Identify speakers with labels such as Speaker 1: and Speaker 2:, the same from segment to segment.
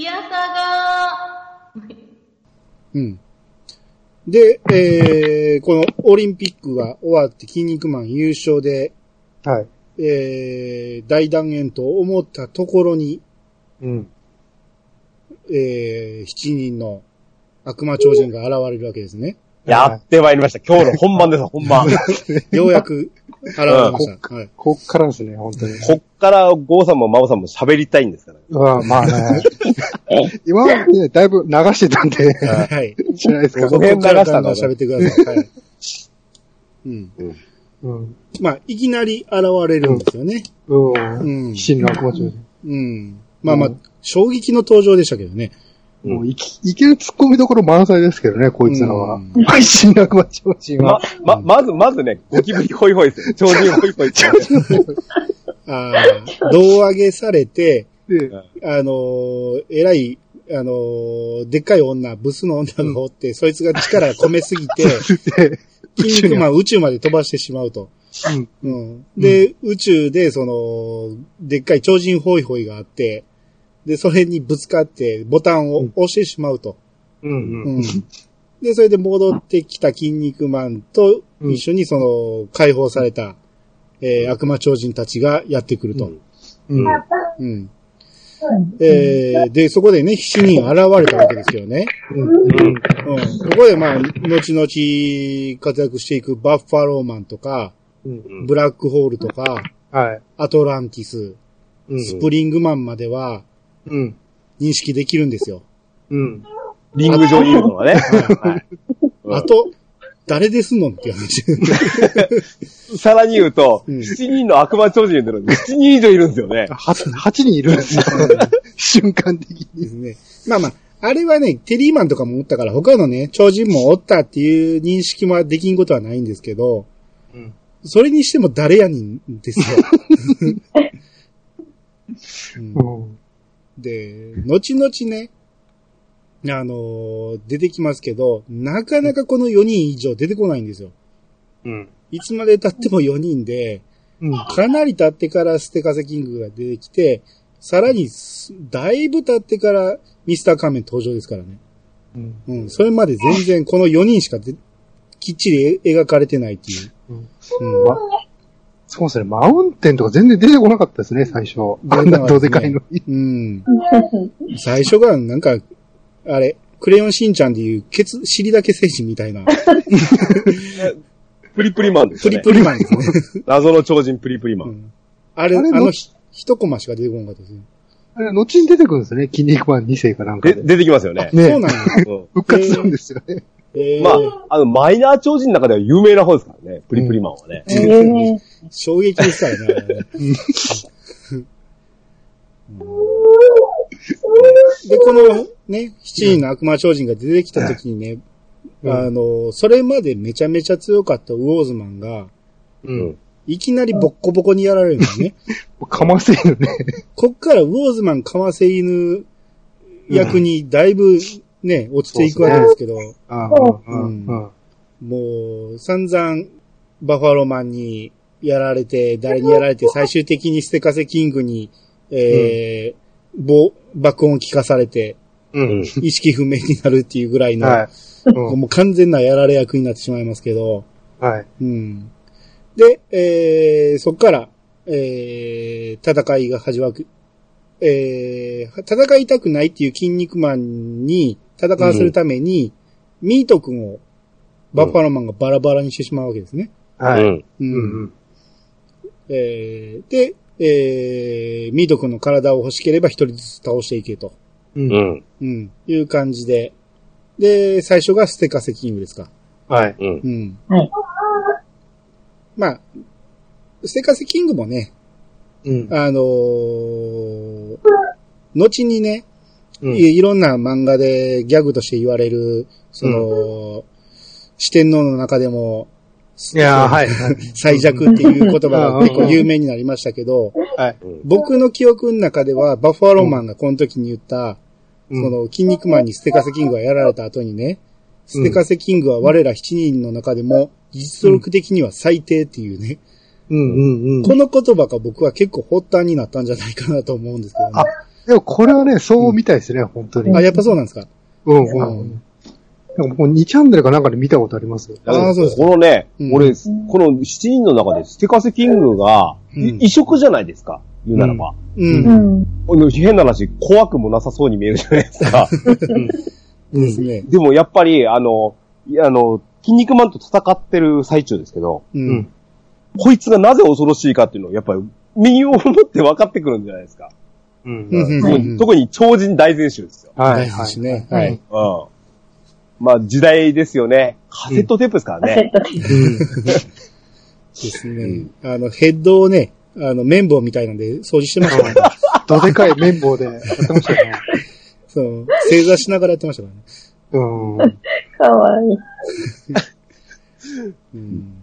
Speaker 1: いやさが
Speaker 2: うん。で、えー、このオリンピックが終わって筋肉マン優勝で、
Speaker 3: はい。
Speaker 2: えー、大団円と思ったところに、
Speaker 3: うん。
Speaker 2: えー、7人の悪魔超人が現れるわけですね。
Speaker 4: やってまいりました。今日の本番です、本番。
Speaker 2: ようやく現れました。はい。
Speaker 3: こっからですね、本当に。
Speaker 4: こっから、ゴーさんもマオさんも喋りたいんですから。
Speaker 3: うん、まあね。今までね、だいぶ流してたんで、
Speaker 2: はい。
Speaker 3: じゃないですか。
Speaker 4: この辺流したの
Speaker 2: 喋ってください。はい。うん。
Speaker 3: うん。
Speaker 2: まあ、いきなり現れるんですよね。
Speaker 3: う。
Speaker 2: うんん。
Speaker 3: 真の悪魔超人。
Speaker 2: うん。まあまあ
Speaker 3: うん、
Speaker 2: 衝撃の登場でしたけどね。
Speaker 3: もういき、いける突っ込みどころ満載ですけどね、こいつらは
Speaker 2: うん。
Speaker 3: はい、真の悪魔超人
Speaker 4: ま
Speaker 3: は。、
Speaker 4: ま、まず、まずね、ゴキブリホイホイですよ。超人ホイホイ。
Speaker 2: ああ、胴上げされて、
Speaker 3: で、
Speaker 2: あのー、えらい、あのー、でっかい女、ブスの女がおって、そいつが力が込めすぎて、
Speaker 3: で、
Speaker 2: 筋肉マンを宇宙まで飛ばしてしまうと。
Speaker 3: うん。
Speaker 2: うん。で、宇宙で、その、でっかい超人ホイホイがあって、で、それにぶつかって、ボタンを押してしまうと。
Speaker 3: うん。
Speaker 2: う
Speaker 3: うん。
Speaker 2: ん。で、それで戻ってきた筋肉マンと一緒にその、解放された、えー悪魔超人たちがやってくると。
Speaker 3: うん。
Speaker 2: うん。えー、で、そこでね、7人現れたわけですよね。
Speaker 3: うん。
Speaker 2: うん。ここでまあ、後々活躍していくバッファローマンとか、
Speaker 3: うん。
Speaker 2: ブラックホールとか、
Speaker 3: はい。
Speaker 2: アトランティス、
Speaker 3: うん。
Speaker 2: スプリングマンまでは
Speaker 3: うん。
Speaker 2: 認識できるんですよ。
Speaker 3: うん。
Speaker 4: リング上にいるのがね。はいうん
Speaker 2: あと、誰ですのっていう話。
Speaker 4: さらに言うと、
Speaker 2: うん
Speaker 4: 7人の悪魔超人いるのに7人以上いるんですよね。
Speaker 3: は、8人いるんですよ。瞬間的
Speaker 2: で
Speaker 3: に。
Speaker 2: すね。まあまあ、あれはね、テリーマンとかもおったから、他のね、超人もおったっていう認識はできんことはないんですけど、
Speaker 3: うん
Speaker 2: それにしても誰やねんですよ。う ん
Speaker 3: うん。
Speaker 2: で、後々ね、あのー出てきますけど、なかなかこの4人以上出てこないんですよ。
Speaker 3: うん。
Speaker 2: いつまで経っても4人で、
Speaker 3: うん。
Speaker 2: かなり経ってからステカセキングが出てきて、さらにす、だいぶ経ってからミスター仮面登場ですからね。
Speaker 3: うん。
Speaker 2: うん。それまで全然この4人しかできっちり描かれてないっていう。
Speaker 3: うん
Speaker 2: うん。
Speaker 3: まそうですね。マウンテンとか全然出てこなかったですね、最初。あんなどでかいのに。
Speaker 2: うん。最初がなんか、あれ、クレヨンしんちゃんでいう、ケツ、尻だけ戦士みたいな、
Speaker 4: プリプリマンです
Speaker 2: プリ
Speaker 4: よね。
Speaker 2: プリマンですね。
Speaker 4: 謎の超人プリプリマン。
Speaker 2: うんあれ、あ
Speaker 3: あれ
Speaker 2: の、ひ一コマしか出てこなかったですね。
Speaker 3: あれ、後に出てくるんですね。筋肉マン2世かなんか
Speaker 4: で、
Speaker 3: で。
Speaker 4: 出てきますよね。
Speaker 3: ね
Speaker 2: そうなんです。
Speaker 4: うん
Speaker 3: 復活するんですよね。
Speaker 2: えー
Speaker 4: まあ、あの、マイナー超人の中では有名な方ですからね。プリプリマンはね。
Speaker 2: 衝撃ですからねあれね。で、このね、七人の悪魔超人が出てきた時にね、
Speaker 3: うん。
Speaker 2: あの、それまでめちゃめちゃ強かったウォーズマンが、
Speaker 3: うん。
Speaker 2: いきなりボッコボコにやられるんですね。
Speaker 3: かませるね。
Speaker 2: こっからウォーズマンかませ犬役にだいぶね、落ちていくわけですけど、
Speaker 3: ああ、
Speaker 2: うん。
Speaker 3: うん。
Speaker 2: もう散々バファローマンにやられて、誰にやられて、最終的にステカセキングに、えーぼ爆音聞かされて、
Speaker 3: うん。
Speaker 2: 意識不明になるっていうぐらいの、
Speaker 3: はい。うん
Speaker 2: もう完全なやられ役になってしまいますけど、
Speaker 3: はい。
Speaker 2: うん。で、えーそっから、えー戦いが始まる。えー戦いたくないっていう筋肉マンに戦わせるために、ミート君をバッファローマンがバラバラにしてしまうわけですね。
Speaker 3: はい。
Speaker 4: うん。
Speaker 2: う
Speaker 3: うんん。
Speaker 2: えーで、えーミート君の体を欲しければ一人ずつ倒していけと。
Speaker 3: うん。
Speaker 4: う
Speaker 3: うん。
Speaker 4: ん。
Speaker 2: うん。いう感じで。で、最初がステカセキングですか。
Speaker 3: はい。
Speaker 4: うん
Speaker 2: う。ん。
Speaker 1: はい
Speaker 2: まあ、ステカセキングもね、
Speaker 3: うん。
Speaker 2: あのー後にね、
Speaker 3: うん
Speaker 2: いいろんな漫画でギャグとして言われる、その、四天王の中でも、
Speaker 3: いやーはい。はい
Speaker 2: 最弱っていう言葉が結構有名になりましたけど、
Speaker 3: はい。
Speaker 2: 僕の記憶の中では、バッファローマンがこの時に言った、
Speaker 3: うん
Speaker 2: その、筋肉マンにステカセキングがやられた後にね、ステカセキングは我ら7人の中でも、実力的には最低っていうね、
Speaker 3: うんうんうん。
Speaker 2: この言葉が僕は結構発端になったんじゃないかなと思うんですけどね。
Speaker 3: あでもこれはね、そうみたいですね、本当に。
Speaker 2: あ、やっぱそうなんですか？
Speaker 3: うん
Speaker 2: う
Speaker 3: うんん。なんかもう2チャンネルかなんかで見たことあります？
Speaker 2: あーそうです
Speaker 4: このね、
Speaker 2: うん
Speaker 4: 俺、この7人の中でステカセキングが、異色じゃないですか？言うならば。
Speaker 2: う。
Speaker 1: うんん。
Speaker 4: あの変な話、怖くもなさそうに見えるじゃないですか。
Speaker 2: ですね。
Speaker 4: でもやっぱり、あの、いやあの、筋肉マンと戦ってる最中ですけど、
Speaker 2: う
Speaker 3: うんん。
Speaker 4: こいつがなぜ恐ろしいかっていうのを、やっぱり、身をもって分かってくるんじゃないですか。
Speaker 3: うん
Speaker 4: 特に超人大全集ですよ。
Speaker 3: はいはい。
Speaker 2: ね。
Speaker 1: は
Speaker 2: はいい。
Speaker 4: うん。まあ、時代ですよね。カセットテープですから
Speaker 1: カセ
Speaker 4: ね。
Speaker 1: ットテープ。
Speaker 3: うん。
Speaker 2: ですね。あの、ヘッドをね、あの、綿棒みたいなんで掃除してましたからね。
Speaker 3: どでかい綿棒でやってましたよね。
Speaker 2: そう。正座しながらやってましたからね。
Speaker 3: うん。
Speaker 1: かわいい。
Speaker 2: うん。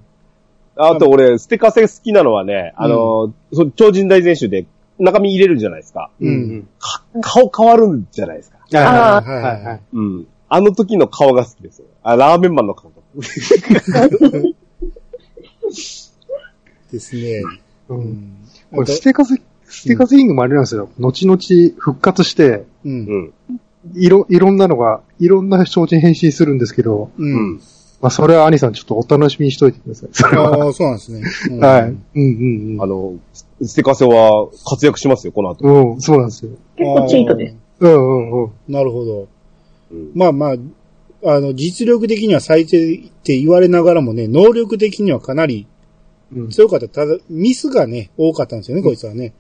Speaker 4: あと俺、ステカセ好きなのはね、あの、その超人大全集で中身入れるじゃないですか。
Speaker 2: う。
Speaker 3: うん
Speaker 4: 顔変わるんじゃないですか。
Speaker 3: はい
Speaker 1: あ
Speaker 3: はいはいはい。
Speaker 4: うん。あの時の顔が好きですよ。あ、ラーメンマンの顔と。
Speaker 2: ですね。
Speaker 3: う。
Speaker 2: うんん。
Speaker 3: これ、ステカス、ステカスイングもあれなんですよ。後々復活して、
Speaker 2: う。
Speaker 4: うんん。
Speaker 3: いろ、いろんなのが、いろんな超人変身するんですけど、
Speaker 2: う。
Speaker 4: うんん。
Speaker 3: まあ、それは兄さんちょっとお楽しみにしといてください。それは。
Speaker 2: ああ、そうなんですね。うん
Speaker 3: はい。うんうんうん。
Speaker 4: あの、ステカセは活躍しますよ、この後。
Speaker 3: うん、そうなんですよ。
Speaker 1: 結構チートです。
Speaker 3: うんうんうん。
Speaker 2: なるほど。
Speaker 4: うん
Speaker 2: まあまあ、あの、実力的には最低って言われながらもね、能力的にはかなり
Speaker 3: うん。
Speaker 2: 強かった。ただ、ミスがね、多かったんですよね、こいつはね。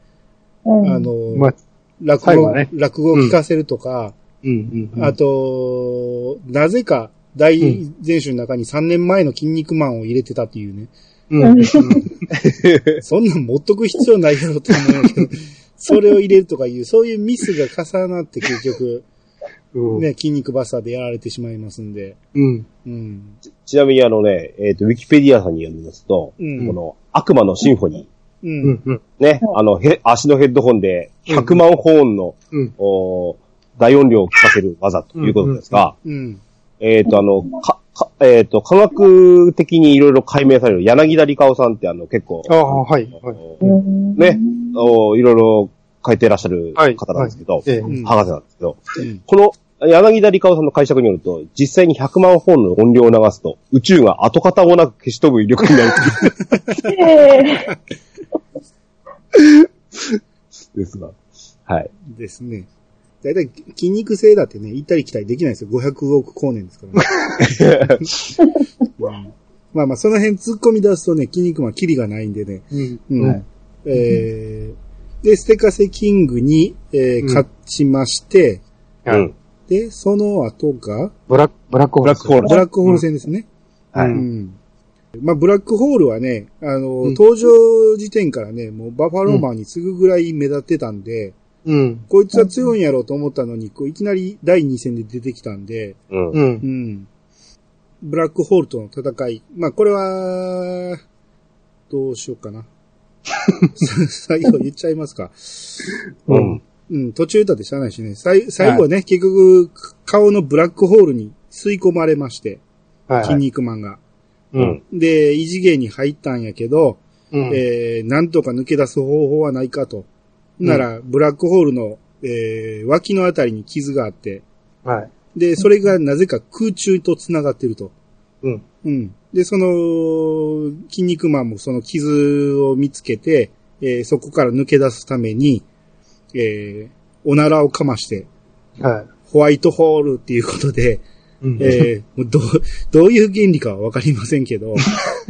Speaker 1: うん。
Speaker 2: あの、
Speaker 3: まあ、
Speaker 2: 落語、
Speaker 3: ね
Speaker 2: 落語を聞かせるとか、
Speaker 3: うん。
Speaker 2: あと、なぜか大全集の中に3年前の筋肉マンを入れてたっていうね。そんなん持っとく必要ないやろと思うけど、それを入れるとかいう、そういうミスが重なって結局、
Speaker 3: うん。
Speaker 2: ね、筋肉バスターでやられてしまいますんで。
Speaker 3: うん。
Speaker 2: うん。
Speaker 4: ちなみにあのね、えっ、と、ウィキペディアさんに読みますと、
Speaker 2: うん
Speaker 4: この悪魔のシンフォニ
Speaker 2: う。
Speaker 3: うんん。うん。
Speaker 4: ー、ね、あの、へ足のヘッドホンで100万ホーンの、
Speaker 3: うん。
Speaker 4: おー大音量を聞かせる技ということですが、
Speaker 2: うん。
Speaker 4: えっ、と、あの、か、かえっ、と、科学的にいろいろ解明される柳田理香さんってあの、結構、
Speaker 3: ああ、はい。はい。
Speaker 1: うん
Speaker 4: ね、おいろいろ書いてらっしゃる
Speaker 3: はい
Speaker 4: 方なんですけど、
Speaker 3: ええ。
Speaker 2: うん
Speaker 4: 博士なんですけど、
Speaker 2: うん
Speaker 4: この柳田理香さんの解釈によると、実際に100万本の音量を流すと、宇宙が跡形もなく消し飛ぶ威力になるという
Speaker 1: え
Speaker 4: ですが。はい。
Speaker 2: ですね。だいたい筋肉性だってね、行ったり来たりできないですよ。500億光年ですからね。うんまあまあ、その辺突っ込み出すとね、筋肉マンキリがないんでね。
Speaker 3: うん。
Speaker 2: うん。
Speaker 3: はい
Speaker 2: えー、で、ステカセキングに、えー
Speaker 3: うん
Speaker 2: 勝ちまして、
Speaker 3: はい
Speaker 4: うん。
Speaker 2: で、その後が、
Speaker 3: ブラック、ブラックホール。
Speaker 4: ブラックホール
Speaker 2: ブラックホール戦ですね。
Speaker 4: はい。
Speaker 2: うん。まあ、ブラックホールはね、あの、
Speaker 3: うん
Speaker 2: 登場時点からね、もうバファローマンに次ぐぐらい目立ってたんで、
Speaker 3: うん。
Speaker 2: こいつは強いんやろうと思ったのに、こういきなり第2戦で出てきたんで、
Speaker 4: うん。
Speaker 3: う。
Speaker 2: うんん。ブラックホールとの戦い。まあ、これは、どうしようかな。最後言っちゃいますか。
Speaker 4: うん。
Speaker 2: うん、途中だってしゃあないしね。最最後はね、結局、顔のブラックホールに吸い込まれまして、
Speaker 3: はい。
Speaker 2: 筋肉マンが。
Speaker 3: うん。
Speaker 2: で、異次元に入ったんやけど、
Speaker 3: うん。
Speaker 2: えー、なんとか抜け出す方法はないかと。なら、ブラックホールの、えー、脇のあたりに傷があって、
Speaker 3: はい。
Speaker 2: で、それがなぜか空中と繋がってると。
Speaker 3: うん。
Speaker 2: うん。で、その、筋肉マンもその傷を見つけて、えーそこから抜け出すために、えーおならをかまして、
Speaker 3: はい。
Speaker 2: ホワイトホールっていうことで、
Speaker 3: うん。
Speaker 2: えーもうどう、どういう原理かはわかりませんけど、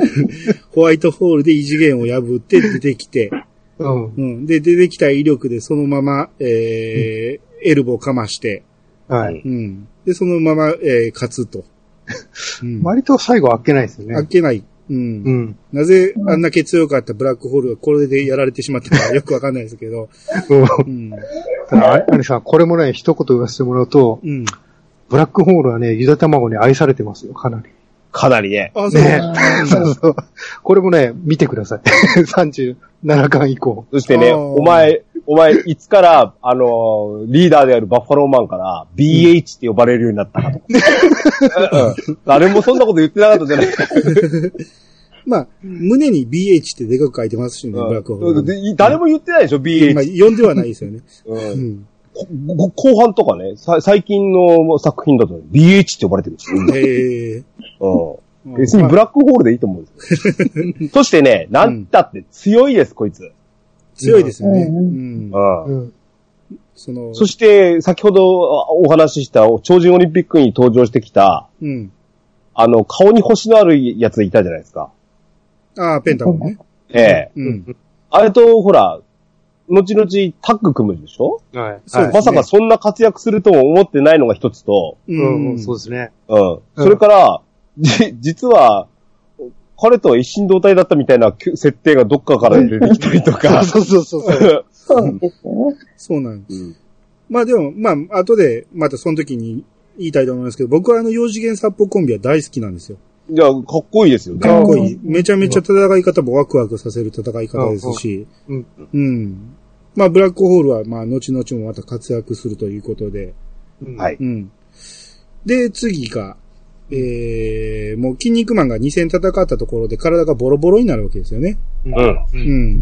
Speaker 2: ホワイトホールで異次元を破って出てきて、
Speaker 3: うん。
Speaker 2: うん。で、出てきた威力でそのまま、えーエルボーかまして、
Speaker 3: はい。
Speaker 2: うん。で、そのまま、えー勝つと。うん。
Speaker 3: 割と最後開けないですよね。
Speaker 2: あっけない。うん。
Speaker 3: うん。
Speaker 2: なぜあんだけ強かったブラックホールがこれでやられてしまったか よくわかんないですけど。
Speaker 3: うん。
Speaker 2: うん。
Speaker 3: ただ、あれさん、これもね、一言言わせてもらうと、
Speaker 2: うん。
Speaker 3: ブラックホールはね、ゆで卵に愛されてますよ、かなり。
Speaker 4: かなりね。
Speaker 2: あ、そう。
Speaker 3: ね そうそう。これもね、見てください。37巻以降。
Speaker 4: そしてね、お前、お前、いつから、あのーリーダーであるバッファローマンから BH って呼ばれるようになったかと。うん誰もそんなこと言ってなかったじゃないですか。
Speaker 2: まあ、胸に BH ってでかく書いてますしね、ブラックホール。
Speaker 4: で誰も言ってないでしょ、
Speaker 2: まあ、
Speaker 4: BH。
Speaker 2: 読んではないですよね。
Speaker 4: 後半とかね、さ最近の作品だと BH って呼ばれてるんですよ。
Speaker 2: へえ。
Speaker 4: うん。別にブラックホールでいいと思うんですよ。そしてね、なんたって強いです、こいつ。
Speaker 2: 強いですよね。
Speaker 1: う
Speaker 2: うん。
Speaker 4: うん。
Speaker 3: うん。
Speaker 2: その、
Speaker 4: そして、先ほどあお話しした超人オリンピックに登場してきた、
Speaker 2: うん。
Speaker 4: あの、顔に星のあるやついたじゃないですか。
Speaker 2: ああ、ペンタゴンね。
Speaker 4: ええ。
Speaker 2: うん。
Speaker 4: あれと、ほら、後々タッグ組むでしょ、
Speaker 3: はい。はい
Speaker 2: そう
Speaker 4: まさかそんな活躍するとも思ってないのが一つと、
Speaker 2: う
Speaker 3: うんん、そうですね。
Speaker 4: うん。それから、じ、実は、彼とは一心同体だったみたいな設定がどっかから出てきたりとか。
Speaker 3: そうそうそうそう。
Speaker 1: そうですよね。
Speaker 2: そうなんです。
Speaker 4: うん
Speaker 2: まあでも、まあ、後で、またその時に言いたいと思いますけど、僕はあの、幼次元サッポコンビは大好きなんですよ。
Speaker 4: いや、かっこいいですよね。
Speaker 2: かっこいい。めちゃめちゃ戦い方もワクワクさせる戦い方ですし、
Speaker 3: うん。
Speaker 2: うん。まあ、ブラックホールは、まあ、後々もまた活躍するということで、
Speaker 3: うん
Speaker 4: はい。
Speaker 2: うん。で、次が、えー、もう、筋肉マンが2戦戦ったところで体がボロボロになるわけですよね。
Speaker 3: うん。
Speaker 4: うん。
Speaker 2: う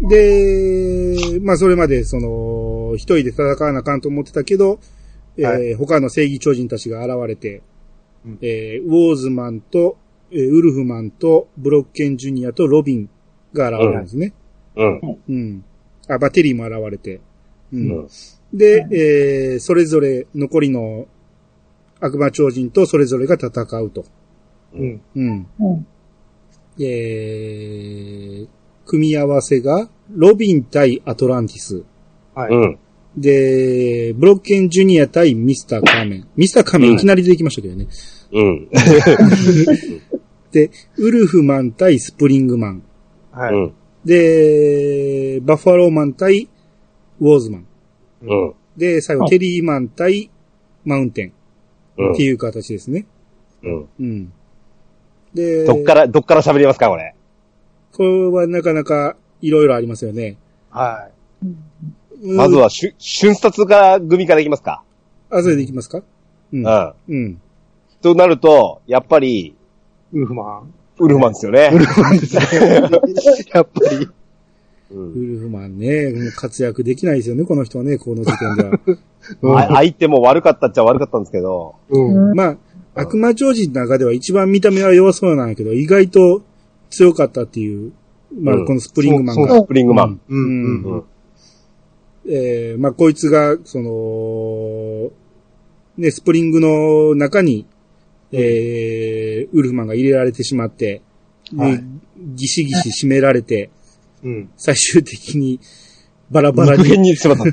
Speaker 3: うん。
Speaker 2: で、まあ、それまで、その、一人で戦わなあかんと思ってたけど、えー
Speaker 3: はい
Speaker 2: 他の正義超人たちが現れて、
Speaker 3: うん
Speaker 2: えーウォーズマンと、えーウルフマンと、ブロッケンジュニアとロビンが現れるんですね。
Speaker 4: うん。
Speaker 2: うん。あ、バテリーも現れて。う。
Speaker 4: うんん。
Speaker 2: で、えーそれぞれ残りの悪魔超人とそれぞれが戦うと。
Speaker 3: うん。
Speaker 2: うん。
Speaker 1: うん。
Speaker 2: えー組み合わせが、ロビン対アトランティス。
Speaker 3: はい。
Speaker 4: うん。
Speaker 2: で、ブロッケンジュニア対ミスターカーメン。ミスターカーメンいきなり出てきましたけどね。
Speaker 4: うん。
Speaker 2: で、ウルフマン対スプリングマン。
Speaker 3: はい。
Speaker 4: うん。
Speaker 2: で、バッファローマン対ウォーズマン。
Speaker 4: うん。
Speaker 2: で、最後、テリーマン対マウンテン。
Speaker 4: うん
Speaker 2: っていう形ですね。
Speaker 4: うん。
Speaker 2: うん。で、
Speaker 4: どっから、どっから喋りますか、これ。
Speaker 2: これはなかなかいろいろありますよね。
Speaker 3: は
Speaker 2: うん
Speaker 4: まずは、しゅ、瞬殺から組からいきますか。
Speaker 2: あ、それでいきますか？うん
Speaker 4: う。ん。
Speaker 2: うん。
Speaker 4: となると、やっぱり、
Speaker 3: い。ウルフマン。
Speaker 4: ウルフマンですよね。
Speaker 3: ウルフマンですね。やっぱり。
Speaker 4: うん
Speaker 2: ウルフマンね、活躍できないですよね、この人はね、この時点では。
Speaker 3: うん
Speaker 4: あ相手も悪かったっちゃ悪かったんですけど、
Speaker 3: うん。
Speaker 2: まあ、悪魔超人の中では一番見た目は弱そうなんやけど、意外と強かったっていう、まあ、
Speaker 4: うん
Speaker 2: このスプリングマン
Speaker 3: そう
Speaker 2: が。
Speaker 4: スプリングマン。
Speaker 3: う。
Speaker 2: うん
Speaker 3: うん。
Speaker 2: えーまあ、こいつが、その、ね、スプリングの中に、えー、ウルフマンが入れられてしまって、で
Speaker 3: はい
Speaker 2: ギシギシ締められて、
Speaker 3: うん。
Speaker 2: 最終的にバラバラに
Speaker 4: 無限にしまった。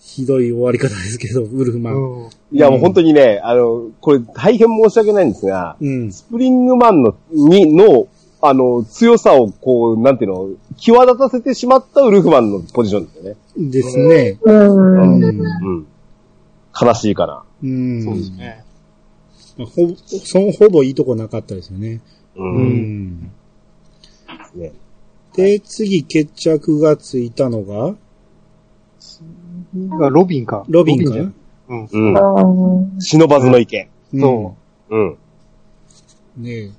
Speaker 2: ひどい終わり方ですけど、ウルフマン。
Speaker 3: うん。
Speaker 4: いや、もう本当にね、あの、これ大変申し訳ないんですが、
Speaker 2: うん。
Speaker 4: スプリングマンの、に、の、あの、強さを、こう、なんていうの、際立たせてしまったウルフマンのポジションですよね。
Speaker 2: ですね。
Speaker 1: うん。
Speaker 2: うん。
Speaker 4: うん。悲しいかな。
Speaker 2: うん。
Speaker 3: そうですね。
Speaker 2: ほぼ、そのほぼいいとこなかったですよね。
Speaker 4: う。
Speaker 2: うんで、次決着がついたのが、
Speaker 3: あロビンか。
Speaker 2: ロビンかな
Speaker 3: じゃんうん。
Speaker 4: うん。
Speaker 1: あ
Speaker 4: 忍ばずの意見。
Speaker 3: そ
Speaker 4: うん。
Speaker 2: うん。ねえ。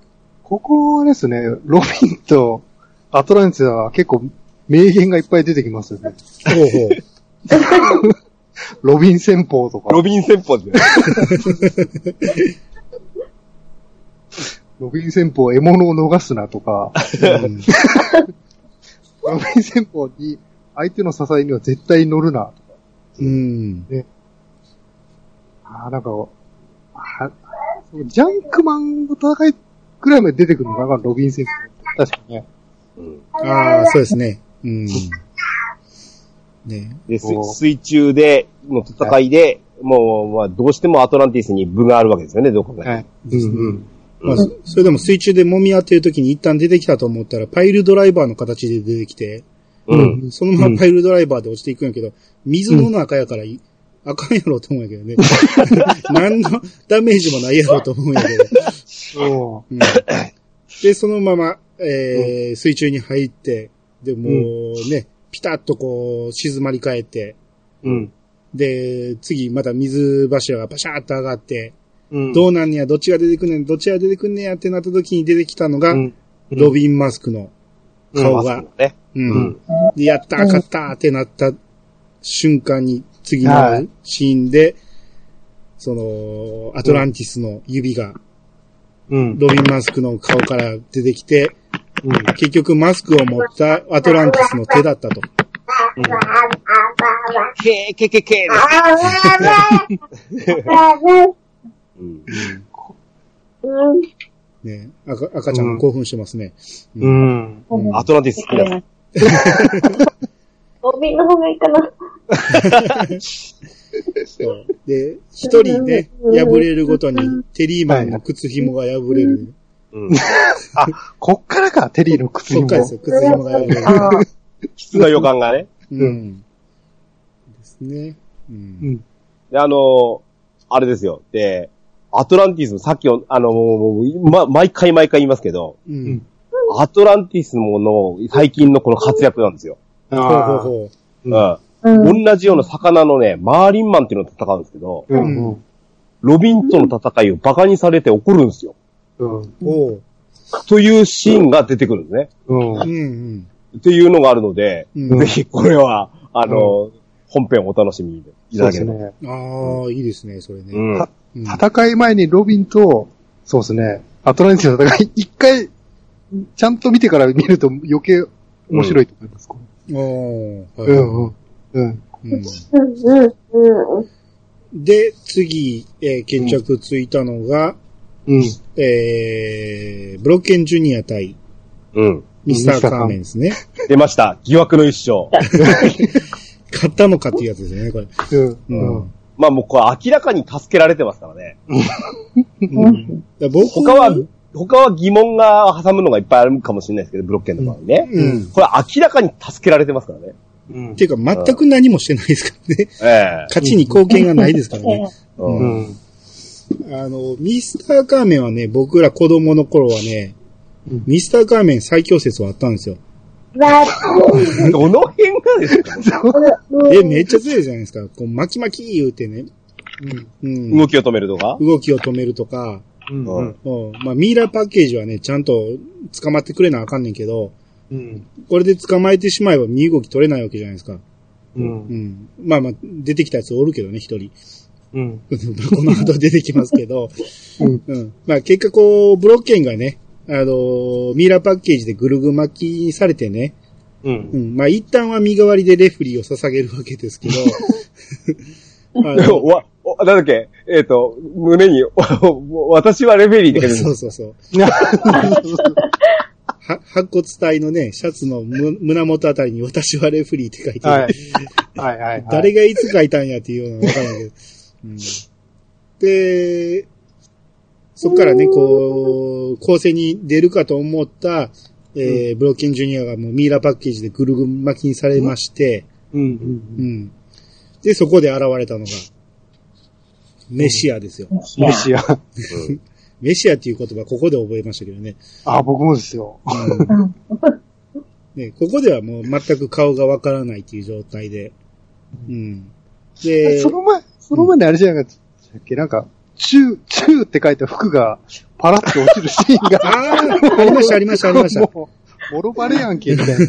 Speaker 3: ここはですね、ロビンとアトランティスは結構名言がいっぱい出てきますよね。
Speaker 2: ほうほう。
Speaker 3: ロビン戦法とか。
Speaker 4: ロビン戦法で。
Speaker 3: ロビン戦法、獲物を逃すなとか、
Speaker 2: うん
Speaker 3: ロビン戦法に相手の支えには絶対乗るなとか。
Speaker 2: うん。
Speaker 3: ああ、なんか、あそうジャンクマンの戦いくらいまで出てくるのかな、ロビン戦法。確かにね。
Speaker 4: うん。
Speaker 2: ああ、そうですね。うん。ね
Speaker 4: で、水中で、の戦いで、もう、まあ、どうしてもアトランティスに部があるわけですよね、どこかに。
Speaker 3: はい。うんうん。
Speaker 2: まあ、そそれでも水中で揉み合ってる時に一旦出てきたと思ったら、パイルドライバーの形で出てきて、
Speaker 4: うん。
Speaker 2: そのままパイルドライバーで落ちていくんやけど、水の中やからい、あかんやろうと思うんやけどね。何のダメージもないやろうと思うんやけど。
Speaker 3: そ
Speaker 2: うんで、そのまま、えー水中に入って、で、もうね、ピタッとこう、静まり返って、
Speaker 3: う。うん。
Speaker 2: で、次また水柱がパシャーっと上がって、
Speaker 3: うん。
Speaker 2: どうなんねや、どっちが出てくんねん、どっちが出てくんねやってなった時に出てきたのが、
Speaker 3: うん
Speaker 2: ロビンマスクの顔が
Speaker 4: ね。
Speaker 2: う。
Speaker 4: うんん。
Speaker 2: で、やったー、勝ったーってなった瞬間に、次の
Speaker 3: はい
Speaker 2: シーンで、その、アトランティスの指が、
Speaker 3: うん。
Speaker 2: ロビンマスクの顔から出てきて、
Speaker 3: うん。
Speaker 2: 結局マスクを持ったアトランティスの手だったと。
Speaker 4: けーけけけうん。
Speaker 2: ね、赤赤ちゃん興奮してますね。
Speaker 3: うん。
Speaker 4: アトランティス好きだ。
Speaker 1: ロビンの方がいいかな。
Speaker 2: そうで、一人ね、破れるごとに、テリーマンの靴紐が破れる。
Speaker 4: うん。
Speaker 3: こっからか、テリーの靴にも
Speaker 2: そっ。からですよ、靴紐が破れる。
Speaker 1: あー
Speaker 4: きつな予感がね。
Speaker 2: うん。ですね。う。
Speaker 3: うんん。
Speaker 4: で、あの、あれですよ。で、アトランティス、さっきの、あの、ま、毎回毎回言いますけど、
Speaker 2: うん。
Speaker 4: アトランティスもの、最近のこの活躍なんですよ。
Speaker 2: ほうほう。ほ
Speaker 4: うん。
Speaker 1: うん。
Speaker 4: 同じような魚のね、マーリンマンっていうのと戦うんですけど、
Speaker 3: うん。うん。
Speaker 4: ロビンとの戦いをバカにされて怒るんですよ。
Speaker 3: うん。
Speaker 4: というシーンが出てくるんですね。
Speaker 3: うん
Speaker 2: う。んうん。
Speaker 4: っていうのがあるので、
Speaker 2: うん
Speaker 4: ぜひこれは、あの、本編をお楽しみいただければ。
Speaker 3: そうですね。
Speaker 2: ああ、いいですね、それね。
Speaker 3: 戦い前にロビンと、そうですね、アトランティスの戦い、一回、ちゃんと見てから見ると余計面白いと思います。
Speaker 2: おーはい
Speaker 3: うんうん。うん。
Speaker 2: うん
Speaker 1: うん。うん。
Speaker 2: で、次、えー決着ついたのが、
Speaker 3: うん。
Speaker 2: えー、ブロッケンジュニア対
Speaker 4: うん。
Speaker 2: ミスターカーメンですね。
Speaker 4: 出ました。疑惑の一生。
Speaker 2: 買ったのかっていうやつですよね、これ。
Speaker 3: うん。
Speaker 2: う
Speaker 3: うん
Speaker 2: ん。
Speaker 4: まあもうこれ明らかに助けられてますからね。
Speaker 2: うん
Speaker 4: 他は、他は疑問が挟むのがいっぱいあるかもしれないですけど、ブロッケンの場合ね。
Speaker 2: うん。
Speaker 4: これ明らかに助けられてますからね。
Speaker 3: うん
Speaker 2: っていうか、全く何もしてないですからね。
Speaker 4: ええ
Speaker 2: 勝ちに貢献がないですからね。
Speaker 4: う。
Speaker 3: うんん。
Speaker 2: あの、ミスターカーメンはね、僕ら子供の頃はね
Speaker 3: うん、
Speaker 2: ミスターカーメン最強説はあったんですよ。
Speaker 4: どの辺がですか？
Speaker 2: え、めっちゃ強いじゃないですか。こう、巻き巻き言うてね。うん。
Speaker 4: 動きを止めるとか？
Speaker 2: 動きを止めるとか、
Speaker 3: うん。
Speaker 4: う
Speaker 3: うんん。
Speaker 2: うん。まあ、ミイラパッケージはね、ちゃんと捕まってくれなあかんねんけど、
Speaker 3: うん。
Speaker 2: これで捕まえてしまえば身動き取れないわけじゃないですか。
Speaker 3: う。
Speaker 2: うんん。まあまあ、出てきたやつおるけどね、一人。
Speaker 3: うん。
Speaker 2: この後出てきますけど。
Speaker 3: うん。
Speaker 2: うん。まあ結果こう、ブロッケンがね、あのーミイラパッケージでぐるぐ巻きされてね、
Speaker 3: うん
Speaker 2: う。ん。まあ一旦は身代わりでレフリーを捧げるわけですけど、あの
Speaker 4: わ、おなんだっけ？えっ、と、胸に、お私はレフェリーって書いてるん
Speaker 2: そうそうそう。は白骨体のね、シャツのむ胸元あたりに私はレフリーって書いてる。
Speaker 3: はい。はいはいはい。
Speaker 2: 誰がいつ書いたんやっていうのはわからないけど。うん、で、そっからね、こう、構成に出るかと思った、えーブロッケンジュニアがもうミイラパッケージでぐるぐる巻きにされまして、
Speaker 3: うん。うん
Speaker 2: う。ん。で、そこで現れたのが、メシアですよ。
Speaker 3: メシア。
Speaker 2: メシアっていう言葉ここで覚えましたけどね。
Speaker 3: あ、僕もですよ。
Speaker 2: うん ね、ここではもう全く顔がわからないっていう状態で。うん。で、
Speaker 3: その前、その前にあれじゃなかったっけ？なんか、チュー、チューって書いた服がパラッと落ちるシーンが。
Speaker 2: ああ、ありました、ありました、ありました。
Speaker 3: もう、もろバレやんけ、みたいな。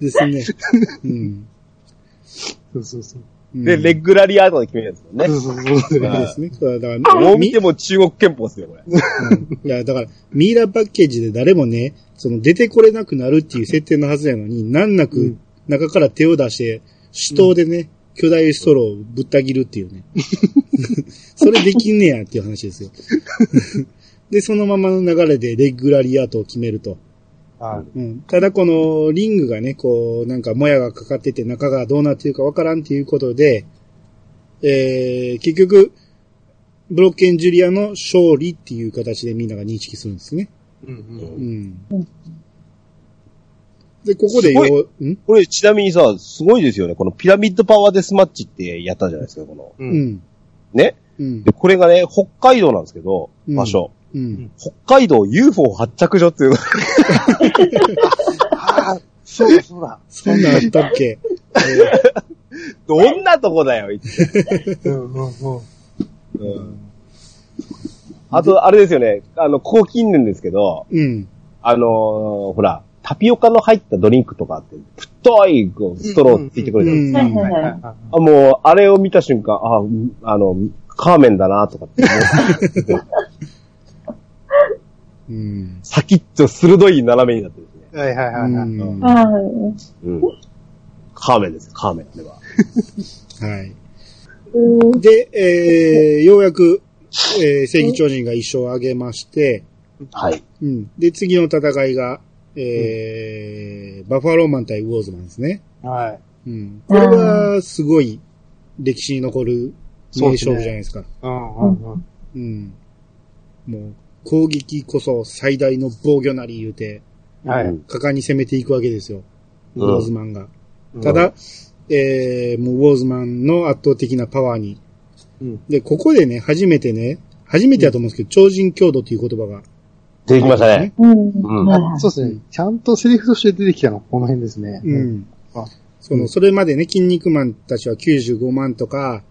Speaker 2: ですね。うん。
Speaker 3: そうそうそう。
Speaker 2: うん
Speaker 4: で、レッグラリアートで決めるんですよね。
Speaker 3: そうそうそう。
Speaker 2: ですね。だから、み
Speaker 4: どう見ても中国憲法ですよ、これ。
Speaker 2: うんいや、だから、ミイラパッケージで誰もね、その出てこれなくなるっていう設定のはずやのに、難なく
Speaker 3: うん
Speaker 2: 中から手を出して、手刀でね、巨大ストローをぶった切るっていうね。それできんねやっていう話ですよ。で、そのままの流れでレッグラリアートを決めると。
Speaker 3: あ
Speaker 2: うん、ただこのリングがね、こう、なんかもやがかかってて中がどうなってるかわからんっていうことで、えー、結局、ブロッケンジュリアの勝利っていう形でみんなが認識するんですね。
Speaker 3: うん
Speaker 2: うん。で、ここでよう、ん？
Speaker 4: これ、ちなみにさ、すごいですよね。このピラミッドパワーデスマッチってやったじゃないですか、この。
Speaker 3: う。
Speaker 2: うんん。
Speaker 4: ね？
Speaker 2: うん
Speaker 4: で、。これがね、北海道なんですけど、
Speaker 2: うん
Speaker 4: 場所。
Speaker 2: うん。
Speaker 4: 北海道 UFO 発着所っていうのが
Speaker 3: ああ、そうだそうだ。
Speaker 2: そんなんあったっけ？
Speaker 4: どんなとこだよ、って
Speaker 3: うんうんうん。
Speaker 4: うんあと、あれですよね。あの、ここ近年ですけど、
Speaker 2: うん。
Speaker 4: あのーほら、タピオカの入ったドリンクとかって、太いストローついてくるじゃないですか。もう、あれを見た瞬間、あ、うんあの、カーメンだなとかって思う。
Speaker 2: うん。
Speaker 4: 先っちょ鋭い斜めになってるんですね。
Speaker 3: はいはいはいはい。
Speaker 2: うん
Speaker 1: はい。
Speaker 4: うん。カーメンです、カーメンでは。
Speaker 2: はい。
Speaker 1: うん。
Speaker 2: で、えー、ようやく、えー、正義超人が一勝を挙げまして、
Speaker 4: はい。
Speaker 2: うん。で、次の戦いが、えー、バファローマン対ウォーズマンですね。
Speaker 3: はい。
Speaker 2: うん。これは、すごい、歴史に残る名勝負じゃないですか。
Speaker 3: うんうんうん。
Speaker 2: うん。もう、攻撃こそ最大の防御なり言うて、
Speaker 3: はい。
Speaker 4: うん
Speaker 2: 果敢に攻めていくわけですよ。ウ
Speaker 4: うん
Speaker 2: ォーズマンが。ただ、えー、もうウォーズマンの圧倒的なパワーに。
Speaker 3: うん
Speaker 2: で、ここでね、初めてね、初めてだと思うんですけど、超人強度という言葉が。
Speaker 4: 出てきましたね。
Speaker 1: うん。
Speaker 3: そうですね。ちゃんとセリフとして出てきたのはこの辺ですね。
Speaker 2: うん。
Speaker 3: あ
Speaker 2: その、それまでね、筋肉マンたちは95万とか、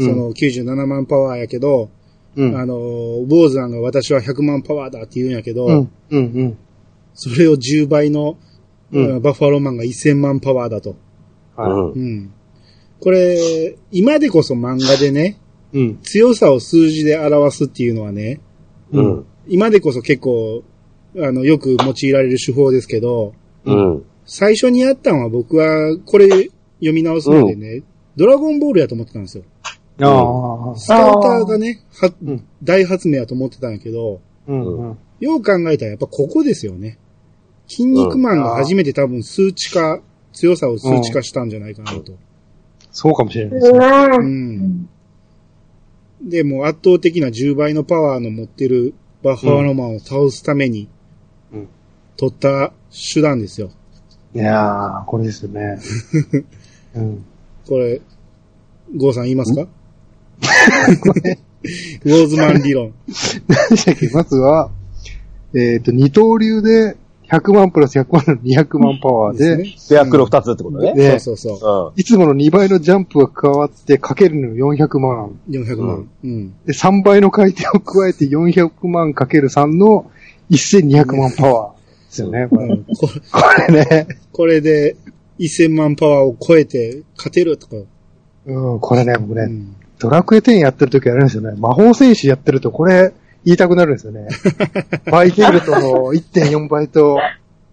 Speaker 3: うん
Speaker 2: その97万パワーやけど、
Speaker 3: うん。
Speaker 2: あの、ウォーズマンが私は100万パワーだって言うんやけど、
Speaker 3: うん。うん。うん。
Speaker 2: それを10倍の、
Speaker 3: うん
Speaker 2: バッファローマンが1000万パワーだと。
Speaker 3: はい。
Speaker 4: うん
Speaker 2: うん。これ、今でこそ漫画でね、
Speaker 3: うん。
Speaker 2: 強さを数字で表すっていうのはね、
Speaker 4: うん。
Speaker 2: 今でこそ結構、あの、よく用いられる手法ですけど、
Speaker 4: うん。
Speaker 2: 最初にやったのは僕は、これ読み直すのでね、ドラゴンボールやと思ってたんですよ。
Speaker 3: ああ。
Speaker 2: スカウターがね、は
Speaker 3: うん
Speaker 2: 大発明やと思ってたんやけど、
Speaker 3: うん。うん。
Speaker 2: よう考えたらやっぱここですよね。筋肉マンが初めて多分数値化、強さを数値化したんじゃないかなと。
Speaker 3: そうかもしれないですね。
Speaker 2: う
Speaker 1: うん。
Speaker 2: ん。で、もう圧倒的な10倍のパワーの持ってるバッファローマンを倒すために
Speaker 3: うん、
Speaker 2: 取った手段ですよ。
Speaker 3: いやー、これですよね。うん。
Speaker 2: これ、ゴーさん言いますか？ウォーズマン理論。
Speaker 3: 何でしたっけ？まずは、えっと、二刀流で100万プラス100万の200万パワーで、
Speaker 2: ですね。
Speaker 4: ペアクロ2つってことね。
Speaker 3: で
Speaker 2: そうそうそう。
Speaker 4: うん。
Speaker 3: いつもの2倍のジャンプが加わってかけるの400万。
Speaker 2: 400万。うん。
Speaker 3: で、3倍の回転を加えて400万かける3の1200万パワーですよね。これ
Speaker 2: うんこ
Speaker 3: これね。
Speaker 2: これで1000万パワーを超えて勝てるとか。
Speaker 3: うん、これね、僕ね、
Speaker 2: うん
Speaker 3: ドラクエ10やってる時あるんですよね。魔法戦士やってるとこれ言いたくなるんですよね。バイケルトの1.4倍と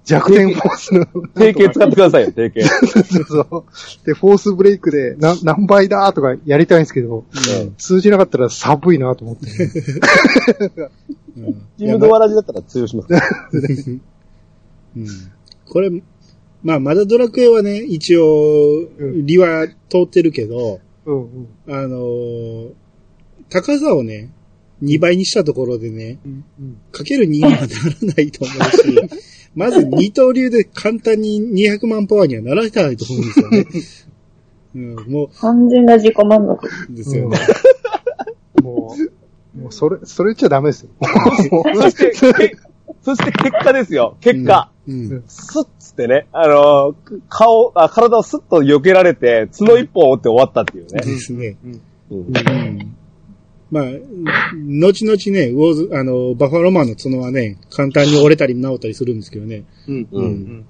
Speaker 3: 弱点フォースの。
Speaker 4: 定型使ってくださいよ、定型。
Speaker 3: そうそう。で、フォースブレイクでな何倍だとかやりたいんですけど、
Speaker 4: うん
Speaker 3: 通じなかったら寒いなと思って。
Speaker 2: うん
Speaker 4: 自分のわらじだったら通用します。
Speaker 2: うんこれ、まあ、まだドラクエはね、一応、
Speaker 3: うん
Speaker 2: 利は通ってるけど、
Speaker 3: うんうん
Speaker 2: あのー高さをね、2倍にしたところでね、
Speaker 3: うん
Speaker 2: かける2にはならないと思うし、まず二刀流で簡単に200万パワーにはならないと思うんですよね。うん、も
Speaker 1: 完全な自己満足。
Speaker 2: う、ですよね。
Speaker 3: もう、もうそれ、それ言っちゃダメですよ。
Speaker 4: そして、けそして結果ですよ。結果。
Speaker 2: うん。
Speaker 4: スッつってね、あのー顔、あ、体をスッと避けられて、角一本折って終わったっていうね。
Speaker 2: ですね。
Speaker 4: うん
Speaker 2: うん。まあ、後々ね、ウォーズ、あの、バファローマンの角はね、簡単に折れたり治ったりするんですけどね。
Speaker 3: うん
Speaker 4: うん
Speaker 3: うん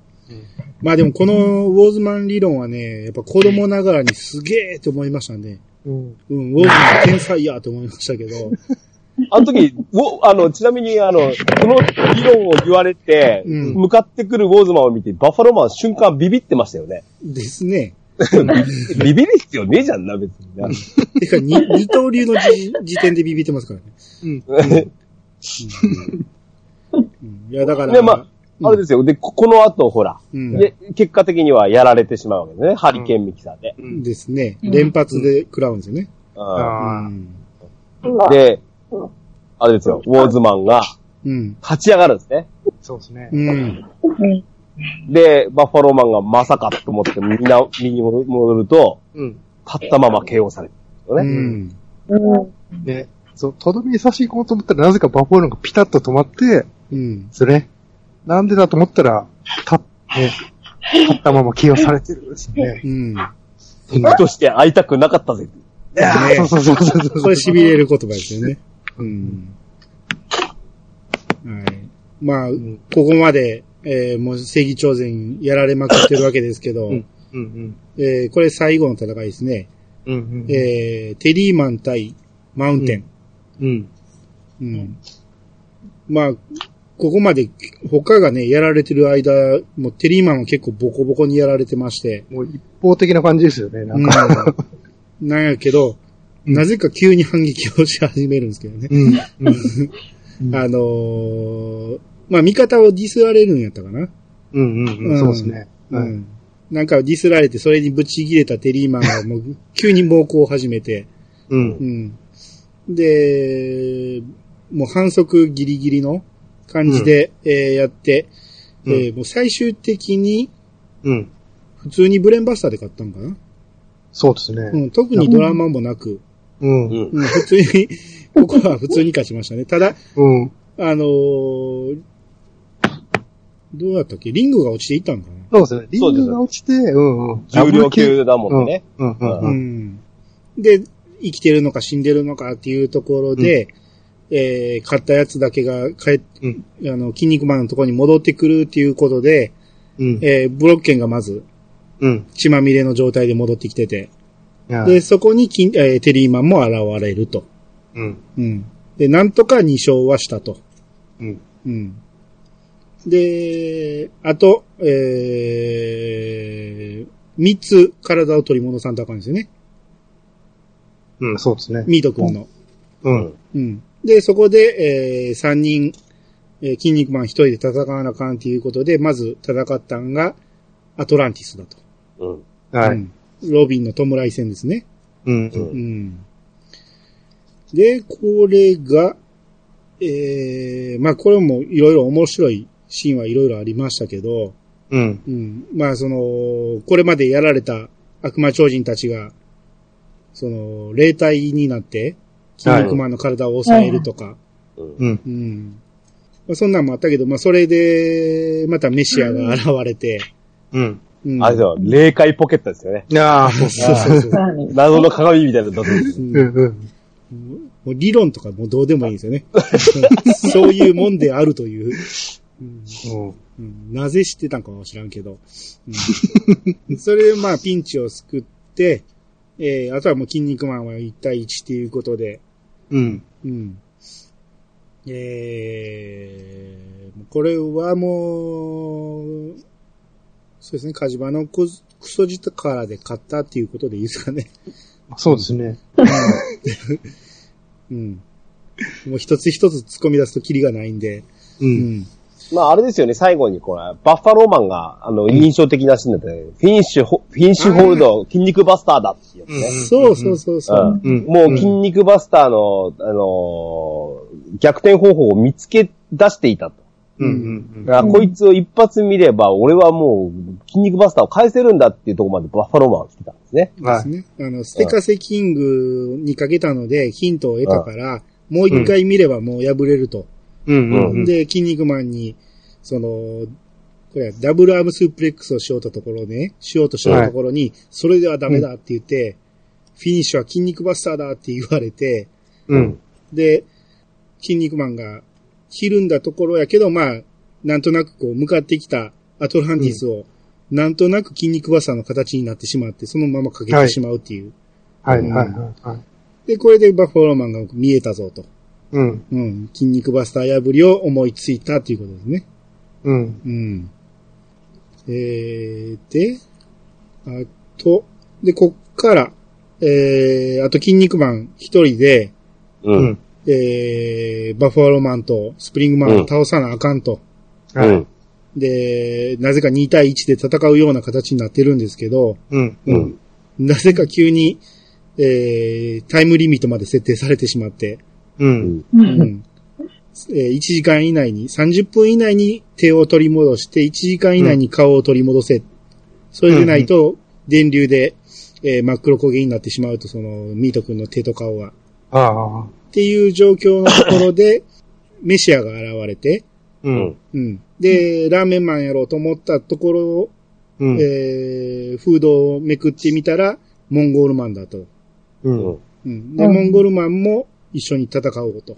Speaker 2: まあでもこのウォーズマン理論はね、やっぱ子供ながらにすげえって思いましたね。
Speaker 3: うん
Speaker 2: うん、ウォーズマン天才やと思いましたけど。
Speaker 4: あの時、おあの、ちなみに、あの、この理論を言われて、
Speaker 2: うん
Speaker 4: 向かってくるウォーズマンを見て、バッファローマン瞬間ビビってましたよね。
Speaker 2: ですね。
Speaker 4: ビビる必要ねえじゃんな、別にな。
Speaker 2: てか、に二刀流の時時点でビビってますからね。うん、いや、だから、
Speaker 4: で、まあ、あれですよ。で、ここの後、ほら、
Speaker 2: うん
Speaker 4: で、結果的にはやられてしまうわけですね。ハリケーンミキサーで。
Speaker 3: うん
Speaker 2: ですね。連発で食らうんですよね。
Speaker 3: あ
Speaker 2: ん。
Speaker 4: んで、あれですよ。ウォーズマンが
Speaker 2: うん。
Speaker 4: 立ち上がるんですね。
Speaker 3: ーそうですね。
Speaker 4: で、バッファローマンがまさかと思ってみんな右に戻ると、
Speaker 3: うん。
Speaker 4: 立ったまま KO されるん
Speaker 2: う
Speaker 4: ですよね。
Speaker 2: ん。
Speaker 1: うん。
Speaker 3: ね、そう、とどめに差し行こうと思ったら、なぜかバッファローがピタッと止まって、
Speaker 2: うん。
Speaker 3: それ、なんでだと思ったら、た、ね、立ったまま起用されてるんですよね。
Speaker 2: うん。
Speaker 4: 敵として会いたくなかったぜ。
Speaker 3: いやーそうそうそうそうそう。
Speaker 2: これ痺れる言葉ですよね。うん。はい。まあ、
Speaker 3: ん
Speaker 2: ここまで、えーもう正義超然やられまくってるわけですけど、
Speaker 3: うんうん。
Speaker 2: えーこれ最後の戦いですね。
Speaker 3: うんうん。
Speaker 2: えーテリーマン対マウンテン。
Speaker 3: うん。
Speaker 2: うん。まあ、ここまで他がね、やられてる間、もうテリーマンは結構ボコボコにやられてまして、
Speaker 3: もう一方的な感じですよね、なん
Speaker 2: うん
Speaker 3: か。
Speaker 2: なんやけど、
Speaker 3: う ん
Speaker 2: なぜか急に反撃をし始めるんですけどね。
Speaker 3: うん。うん。
Speaker 2: あのーまあ、味方をディスられるんやったかな。
Speaker 3: うんうんうん。そうですね。はい。
Speaker 2: うん。なんかディスられて、それにぶち切れたテリーマンがもう急に猛攻を始めて、
Speaker 3: う。
Speaker 2: うんん。で、もう反則ギリギリの感じで、えーやって、
Speaker 3: うん
Speaker 2: えーもう最終的に
Speaker 3: うん。
Speaker 2: 普通にブレンバスターで買ったんかな、
Speaker 3: そうですね。
Speaker 2: うん、特にドラマもなく、
Speaker 3: うん。
Speaker 4: うん。
Speaker 2: うん、普通に、ここは普通に勝ちましたね。ただ、
Speaker 3: うん。
Speaker 2: あのーどうやったっけ？リングが落ちていったんかな？
Speaker 3: そうですね。リングが落ちて、うんうん。
Speaker 4: 重量級だもんね。
Speaker 3: うんうん
Speaker 2: う
Speaker 3: うん。
Speaker 2: ん。で、生きてるのか死んでるのかっていうところで、えー、買ったやつだけが帰っ
Speaker 3: うん。
Speaker 2: あの、筋肉マンのところに戻ってくるっていうことで、
Speaker 3: うん。
Speaker 2: えー、ブロッケンがまず
Speaker 3: うん。
Speaker 2: 血まみれの状態で戻ってきてて、
Speaker 3: はい
Speaker 2: で、そこにキン、えーテリーマンも現れると。
Speaker 3: うん。
Speaker 2: うん。で、なんとか2勝はしたと。
Speaker 3: うん。
Speaker 2: うん。で、あと、えー、3つ体を取り戻さんとあかんですよね。
Speaker 3: うん、そうですね。
Speaker 2: ミート君の。
Speaker 3: うん。
Speaker 2: うん。で、そこで、えー、3人、えー、筋肉マン1人で戦わなあかんっていうことで、まず戦ったんが、アトランティスだと。
Speaker 4: うん。
Speaker 3: はい。
Speaker 2: うんロビンの弔い戦ですね。
Speaker 3: うん。
Speaker 4: うん
Speaker 2: うん。で、これが、えー、まあこれもいろいろ面白いシーンはいろいろありましたけど、
Speaker 3: うん。
Speaker 2: うん。まあその、これまでやられた悪魔超人たちが、その、霊体になって、筋肉マンの体を抑えるとか、
Speaker 4: うん。
Speaker 3: うん。
Speaker 2: うん。まあ、そんなんもあったけど、まあそれで、またメシアが現れて、
Speaker 3: うん。
Speaker 2: うん。
Speaker 4: あれだよ、霊界ポケットですよね。
Speaker 3: いやー、そう
Speaker 2: そうそうそう。
Speaker 1: 何
Speaker 4: 謎の鏡みたいなの。
Speaker 2: うん。
Speaker 3: うん。うん。
Speaker 2: もう理論とかもうどうでもいいん。ですよね。そういうもん。であるという。うん。
Speaker 3: うん。
Speaker 2: うん。なぜ知ってたん。かは知らん。けど。うん。それでまあピンチを救って、えー、あとはもう筋肉マンは1対1っていうことで、
Speaker 3: うん。
Speaker 2: うん。えー、これはもう、そうですね、火事場のククソ力で勝ったっていうことでいいですかね。
Speaker 3: そうですね。
Speaker 2: うん。もう一つ一つ突っ込み出すとキリがないんで、
Speaker 3: う。
Speaker 2: うんん。
Speaker 4: まああれですよね、最後にこれ、バッファローマンが、あの、印象的なシーンだったね。フィニッシュホ、フィニッシュホールド、筋肉バスターだっていうやつね。
Speaker 2: そうそうそうそう。
Speaker 4: うん
Speaker 3: うん
Speaker 4: もう筋肉バスターの、あのー逆転方法を見つけ出していたと。
Speaker 3: うん。うん。
Speaker 4: だからこいつを一発見れば、俺はもう筋肉バスターを返せるんだっていうところまでバッファローマンは来てたんですね。
Speaker 3: はい。
Speaker 2: ですね。あの、ステカセキングにかけたのでヒントを得たから、もう一回見ればもう破れると。
Speaker 3: うん。うん。
Speaker 2: で、筋肉マンに、その、これはダブルアームスープレックスをしようとところね、しようとしたところに、それではダメだって言って、フィニッシュは筋肉バスターだって言われて、
Speaker 3: うん。
Speaker 2: で、筋肉マンがひるんだところやけど、まあ、なんとなくこう、向かってきたアトランティスを、なんとなく筋肉バスターの形になってしまって、そのままかけてしまうっていう。
Speaker 3: はい、はい、はいはい。
Speaker 2: で、これでバッファローマンが見えたぞと。
Speaker 3: うん。
Speaker 2: うん。筋肉バスター破りを思いついたということですね。
Speaker 3: うん。
Speaker 2: うん。えー、で、あと、で、こっから、えー、あと筋肉マン一人で、
Speaker 4: う。
Speaker 3: うんん。
Speaker 2: えー、バッファローマンとスプリングマンを倒さなあかんと。
Speaker 3: はい。
Speaker 4: うん。
Speaker 2: で、なぜか2対1で戦うような形になってるんですけど、
Speaker 3: うん。
Speaker 4: うん。
Speaker 2: なぜか急に、えー、タイムリミットまで設定されてしまって、
Speaker 3: うん。
Speaker 1: う。
Speaker 2: うんんえー1時間以内に、30分以内に手を取り戻して、1時間以内に顔を取り戻せ。それでないと、電流で、えー真っ黒焦げになってしまうと、その、ミート君の手と顔が。
Speaker 3: ああ。
Speaker 2: っていう状況のところで、メシアが現れて、
Speaker 3: う。
Speaker 4: うんん。
Speaker 2: うん。で、ラーメンマンやろうと思ったところを、
Speaker 3: うん。
Speaker 2: えー、フードをめくってみたら、モンゴールマンだと。
Speaker 3: う。
Speaker 4: うんん。
Speaker 2: うん。で、
Speaker 1: うん
Speaker 2: モンゴルマンも一緒に戦おうと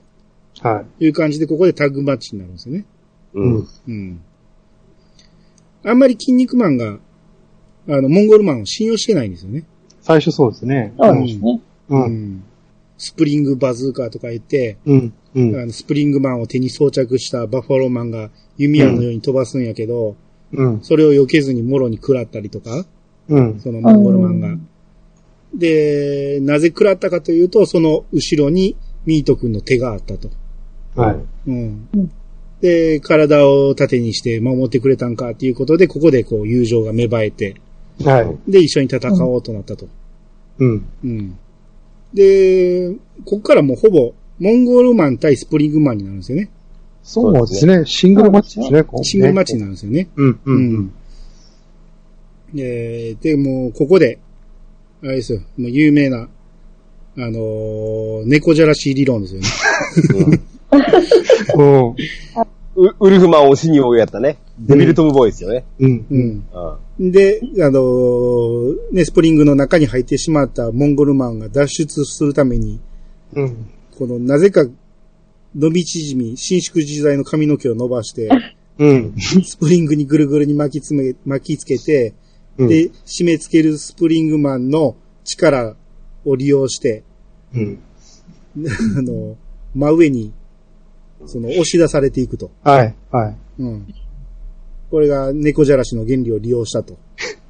Speaker 3: は
Speaker 2: いう感じで、ここでタッグマッチになるんですよね。
Speaker 3: い。
Speaker 4: うん。
Speaker 2: うん。あんまり筋肉マンが、あの、モンゴルマンを信用してないんですよね。
Speaker 3: 最初そうですね。
Speaker 1: そうですね。
Speaker 3: う。
Speaker 2: うんん。スプリングバズーカーとか言って、
Speaker 3: うん。うん。
Speaker 2: あのスプリングマンを手に装着したバッファローマンが弓矢のように飛ばすんやけど、
Speaker 3: うん。
Speaker 2: それを避けずにもろに食らったりとか、
Speaker 3: うん。
Speaker 2: そのモンゴルマンが
Speaker 1: うん。
Speaker 2: で、なぜ食らったかというと、その後ろにミート君の手があったと。
Speaker 3: はい。
Speaker 2: うん
Speaker 1: うん。
Speaker 2: で、体を盾にして守ってくれたんかっていうことで、ここでこう友情が芽生えて、
Speaker 3: はい。
Speaker 2: で、一緒に戦おうとなったと。
Speaker 3: うん。
Speaker 2: うん。で、ここからもうほぼ、モンゴルマン対スプリングマンになるんですよね。
Speaker 3: そうですね。シングルマッチですね、ここね
Speaker 2: シングルマッチになるんですよね。
Speaker 3: うん。うん。
Speaker 2: えーで、もうここで、あれですよ、もう有名な、あのー猫じゃらし理論ですよね。
Speaker 3: うん。
Speaker 4: ウウルフマンを死に追うやったね。デビルトムボーイですよね。
Speaker 3: うん。
Speaker 2: う。ん。
Speaker 4: うん。
Speaker 2: で、あのーね、スプリングの中に入ってしまったモンゴルマンが脱出するために、
Speaker 3: うん。
Speaker 2: この、なぜか、伸び縮み、伸縮自在の髪の毛を伸ばして、
Speaker 3: うん。
Speaker 2: スプリングにぐるぐるに巻きつめ、巻きつけて、
Speaker 3: うん。
Speaker 2: で、締め付けるスプリングマンの力を利用して、
Speaker 3: うん。
Speaker 2: あの、真上に、その、押し出されていくと。
Speaker 3: はい。はい。
Speaker 2: うん。これが猫じゃらしの原理を利用したと。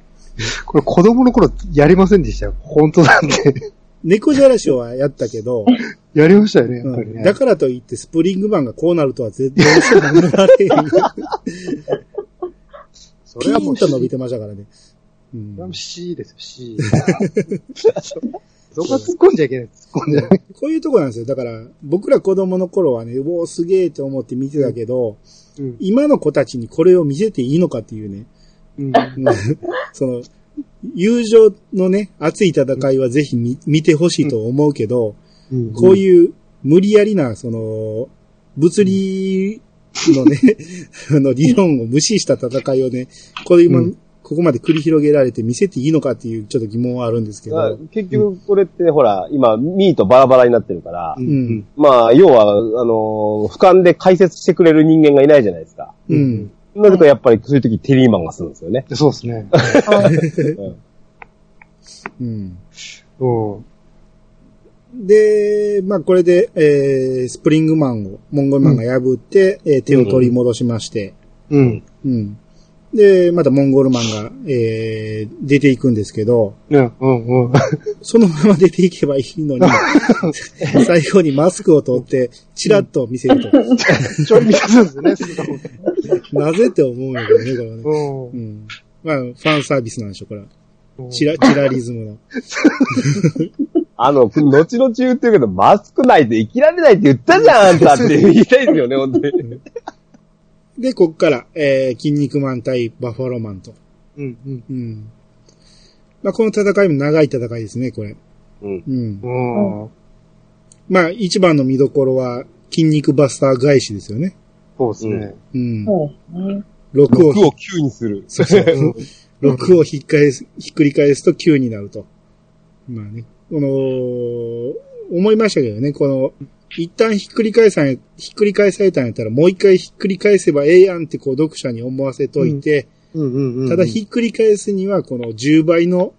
Speaker 3: これ子供の頃やりませんでしたよ。本当なんで。
Speaker 2: 猫じゃらしはやったけど、
Speaker 3: やりましたよね、やっぱりね。
Speaker 2: うんだからといってスプリングマンがこうなるとは絶対しても思われへん。ピ
Speaker 3: それはもう
Speaker 2: ーンと伸びてましたからね。うん
Speaker 3: C ですよ、C。そこは突っ込んじゃいけない。突っ込んじゃいけない。
Speaker 2: こういうとこなんですよ。だから、僕ら子供の頃はね、おお、すげえと思って見てたけど、
Speaker 3: うん。
Speaker 2: 今の子たちにこれを見せていいのかっていうね。
Speaker 3: うん。
Speaker 2: う んその、友情のね、熱い戦いはぜひ見見てほしいと思うけど、
Speaker 3: うん
Speaker 2: こういう無理やりな、その、物理のね、あの理論を無視した戦いをね、これ今、
Speaker 3: うん
Speaker 2: ここまで繰り広げられて見せていいのかっていうちょっと疑問はあるんですけ
Speaker 4: まあ
Speaker 2: ど、
Speaker 4: 結局、これって、ほら、今、ミーとバラバラになってるから、
Speaker 3: う
Speaker 2: うんん。
Speaker 4: まあ、要は、あの、俯瞰で解説してくれる人間がいないじゃないですか。
Speaker 2: うん。
Speaker 4: なぜかやっぱりそういう時テリーマンがするんですよね。
Speaker 3: そうですね。
Speaker 2: うん。
Speaker 3: うん。
Speaker 2: で、まあこれで、えー、スプリングマンを、モンゴルマンが破って、えー手を取り戻しまして、
Speaker 3: うん。
Speaker 2: うん。で、またモンゴルマンが、えー、出ていくんですけど、
Speaker 3: うん。うん。うん。
Speaker 2: そのまま出ていけばいいのに、最後にマスクを取って、チラッと見せると。
Speaker 3: ちょい見せるんですよね、
Speaker 2: なぜって思うんだけどね、これはね。
Speaker 3: うん
Speaker 2: う。ん。まあ、ファンサービスなんでしょ、これチラ、チラリズムの。
Speaker 4: あの、後々言ってるけど、マスクないと生きられないって言ったじゃん、あんたって言いたいですよね、本当に。
Speaker 2: で、こっから、えー、筋肉マン対バッファローマンと。
Speaker 3: うん。うん。
Speaker 2: うん。まあ、この戦いも長い戦いですね、これ。
Speaker 4: うん。
Speaker 2: うん。
Speaker 3: うん。
Speaker 2: まあ、一番の見どころは、筋肉バスター返しですよね。
Speaker 3: そうですね。
Speaker 2: うん。
Speaker 1: そうですね。
Speaker 2: 6を
Speaker 4: 6を9にする。
Speaker 2: そうそう。6をひっ返す、ひっくり返すと9になると。まあね。この、思いましたけどね、この、一旦ひっくり返さひっくり返されたんやったら、もう一回ひっくり返せばええやんってこう読者に思わせといて。ただひっくり返すには、この10倍の、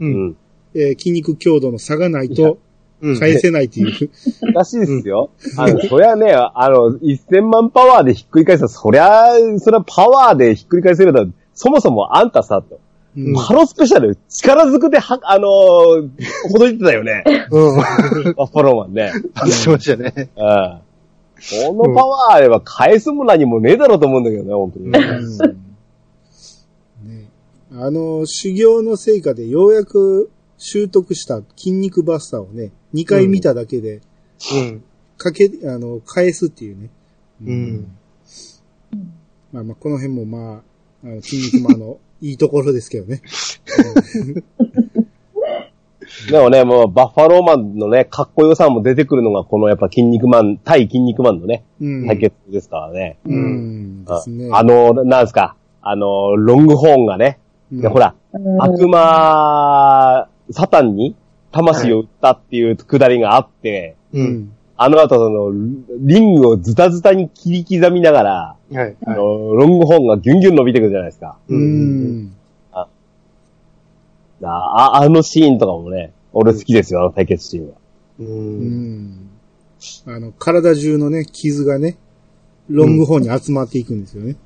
Speaker 3: う。
Speaker 4: うんん。
Speaker 2: えー筋肉強度の差がないと
Speaker 3: うん。
Speaker 2: 返せないっていう。
Speaker 4: らしいですよ。あの、そりゃね、あの、1000万パワーでひっくり返したら、そりゃ、それはパワーでひっくり返せるだそもそもあんたさ、と。
Speaker 2: うん
Speaker 4: ハロスペシャル、力ずくでは、あのー、ほどいてたよね。
Speaker 3: うん。
Speaker 4: バッファローマンね。
Speaker 3: してましたね。
Speaker 4: うん。このパワーあれば返すも何もねえだろうと思うんだけどね、本当に。
Speaker 2: うんねあの、修行の成果でようやく習得した筋肉バスターをね、2回見ただけで、
Speaker 3: うん。
Speaker 2: かけ、あの、返すっていうね。
Speaker 3: うん。
Speaker 2: まあまあ、この辺もまあ、あの筋肉マンのいいところですけどね。
Speaker 4: でもね、もう、バッファローマンのね、かっこよさも出てくるのが、このやっぱ筋肉マン、対筋肉マンのね、
Speaker 2: うん。
Speaker 4: 対決ですからね。
Speaker 2: うん。
Speaker 4: あの、なんですか、あの、ロングホーンがね、
Speaker 2: うん
Speaker 4: でほら、
Speaker 1: うん
Speaker 4: 悪魔、サタンに魂を売ったっていうくだりがあって、
Speaker 2: う
Speaker 3: うん。
Speaker 2: ん。
Speaker 4: あの後その、リングをズタズタに切り刻みながら、
Speaker 3: はい。はい。
Speaker 4: あの、ロングホーンがギュンギュン伸びてくるじゃないですか。
Speaker 2: う
Speaker 3: うん
Speaker 2: ん。
Speaker 4: ああのシーンとかもね、俺好きですよ、あの対決シーンは。
Speaker 3: う。
Speaker 2: うんん。あの、体中のね、傷がね、ロングホーンに集まっていくんですよね。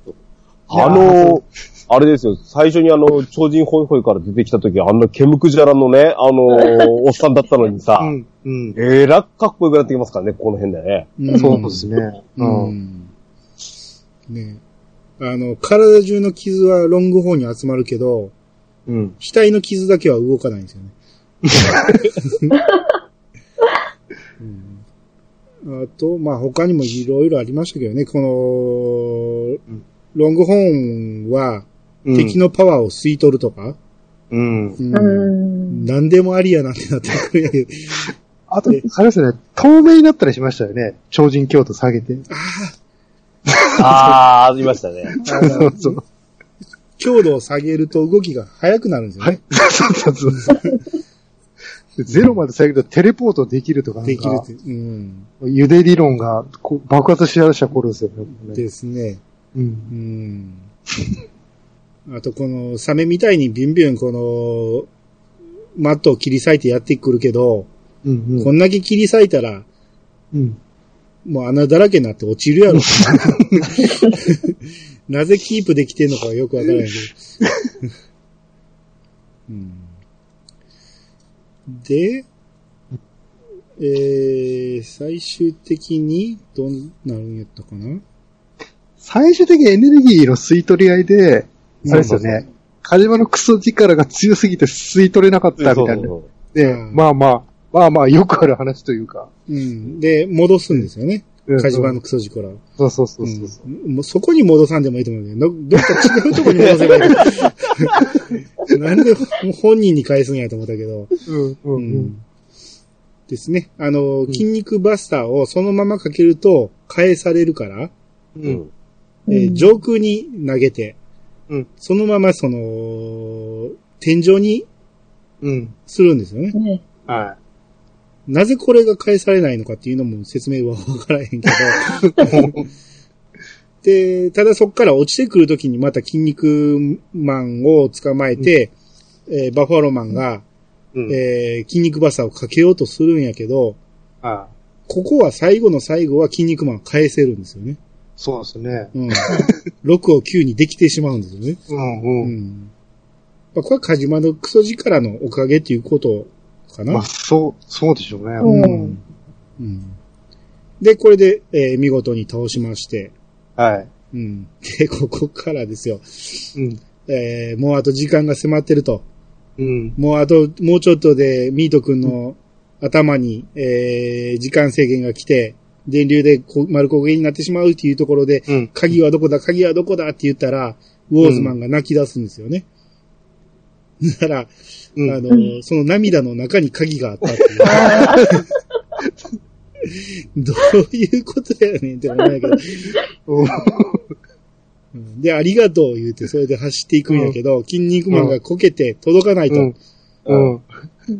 Speaker 4: あの、あれですよ、最初にあの、超人ホイホイから出てきた時、あんなケムクジャラのね、あの、おっさんだったのにさ、
Speaker 3: うん。うん。
Speaker 4: えらくかっこよくなってきますからね、この辺でね。
Speaker 2: うん
Speaker 3: そうですね。
Speaker 2: う
Speaker 3: うん。
Speaker 2: ん。ねあの、体中の傷はロングホーンに集まるけど、
Speaker 3: うん。
Speaker 2: 額の傷だけは動かないんですよね。うん、あと、まあ他にもいろいろありましたけどね、この、
Speaker 3: ん
Speaker 2: ロングホーンは
Speaker 3: うん
Speaker 2: 敵のパワーを吸い取るとか、
Speaker 3: うん。
Speaker 2: うん
Speaker 1: うん。
Speaker 2: 何でもありやなってなってくるんやけど、
Speaker 3: あと、あれですね、透明になったりしましたよね。超人京都下げて。
Speaker 4: あー、ありましたね。
Speaker 3: そうそう。
Speaker 2: 強度を下げると動きが速くなるんですよね。
Speaker 3: はい。そうそうそう。ゼロまで下げるとテレポートできるとかなんか
Speaker 2: できるって。うん。
Speaker 3: ゆで理論がこう爆発しだした頃ですよね。
Speaker 2: ですね。
Speaker 3: うん。
Speaker 2: うん。あと、この、サメみたいにビュンビュンこの、マットを切り裂いてやってくるけど、
Speaker 3: うんうん。
Speaker 2: こんだけ切り裂いたら、
Speaker 3: うん。
Speaker 2: もう穴だらけになって落ちるやろ。なぜキープできてんのかはよくわからないけど。うん、で、えー、最終的にどうなるんやったかな？
Speaker 3: 最終的にエネルギーの吸い取り合いで、
Speaker 2: うん
Speaker 3: あれですよね。カジマのクソ力が強すぎて吸い取れなかったみたいな。で、
Speaker 2: うん
Speaker 3: まあまあ、まあまあよくある話というか。
Speaker 2: うん。で、戻すんですよね。
Speaker 3: うん
Speaker 2: カジバのクソジコラを。
Speaker 3: そうそうそうそう。
Speaker 2: うんもうそこに戻さんでもいいと思うけど、どどっか違うとこに戻せばいいけど。なんで本人に返すんやと思ったけど。
Speaker 3: うんう
Speaker 2: うん
Speaker 3: うん
Speaker 2: ん。ですね。あの、筋肉バスターをそのままかけると返されるから、
Speaker 3: う。
Speaker 4: うんん。
Speaker 2: えー上空に投げて、
Speaker 3: うん
Speaker 2: そのままその、天井に
Speaker 3: うん。
Speaker 2: するんですよね。
Speaker 1: ね。
Speaker 3: は
Speaker 2: なぜこれが返されないのかっていうのも説明はわからへんけど。で、ただそこから落ちてくるときにまた筋肉マンを捕まえて、えーバファローマンが、
Speaker 3: い。うん。
Speaker 2: えー筋肉バスターをかけようとするんやけど、
Speaker 3: あ
Speaker 2: ここは最後の最後は筋肉マンを返せるんですよね。
Speaker 3: そうですね。
Speaker 2: うん。6を9にできてしまうんですよね。
Speaker 3: うん
Speaker 2: う
Speaker 3: うん。
Speaker 2: ん。まあ、これはカジマのクソ力のおかげっていうことかな。
Speaker 3: まあ、そう、そうでしょうね。
Speaker 1: うん
Speaker 2: うん。で、これで、えー見事に倒しまして、
Speaker 3: はい。
Speaker 2: うん。で、ここからですよ。
Speaker 3: うん。
Speaker 2: えーもうあと時間が迫ってると。
Speaker 3: うん。
Speaker 2: もうあと、もうちょっとで、ミート君の頭に、えー時間制限が来て、電流でこ丸焦げになってしまうっていうところで、
Speaker 3: うん。
Speaker 2: 鍵はどこだ、鍵はどこだって言ったら、ウォーズマンが泣き出すんですよね。だから、
Speaker 3: うん。
Speaker 2: あの、その涙の中に鍵があったっていう。
Speaker 1: あ
Speaker 2: どういうことやねんって思うんやけど。うんで、ありがとう言うて、それで走っていくんやけど、筋肉マンがこけて届かないと。
Speaker 3: うん。うん。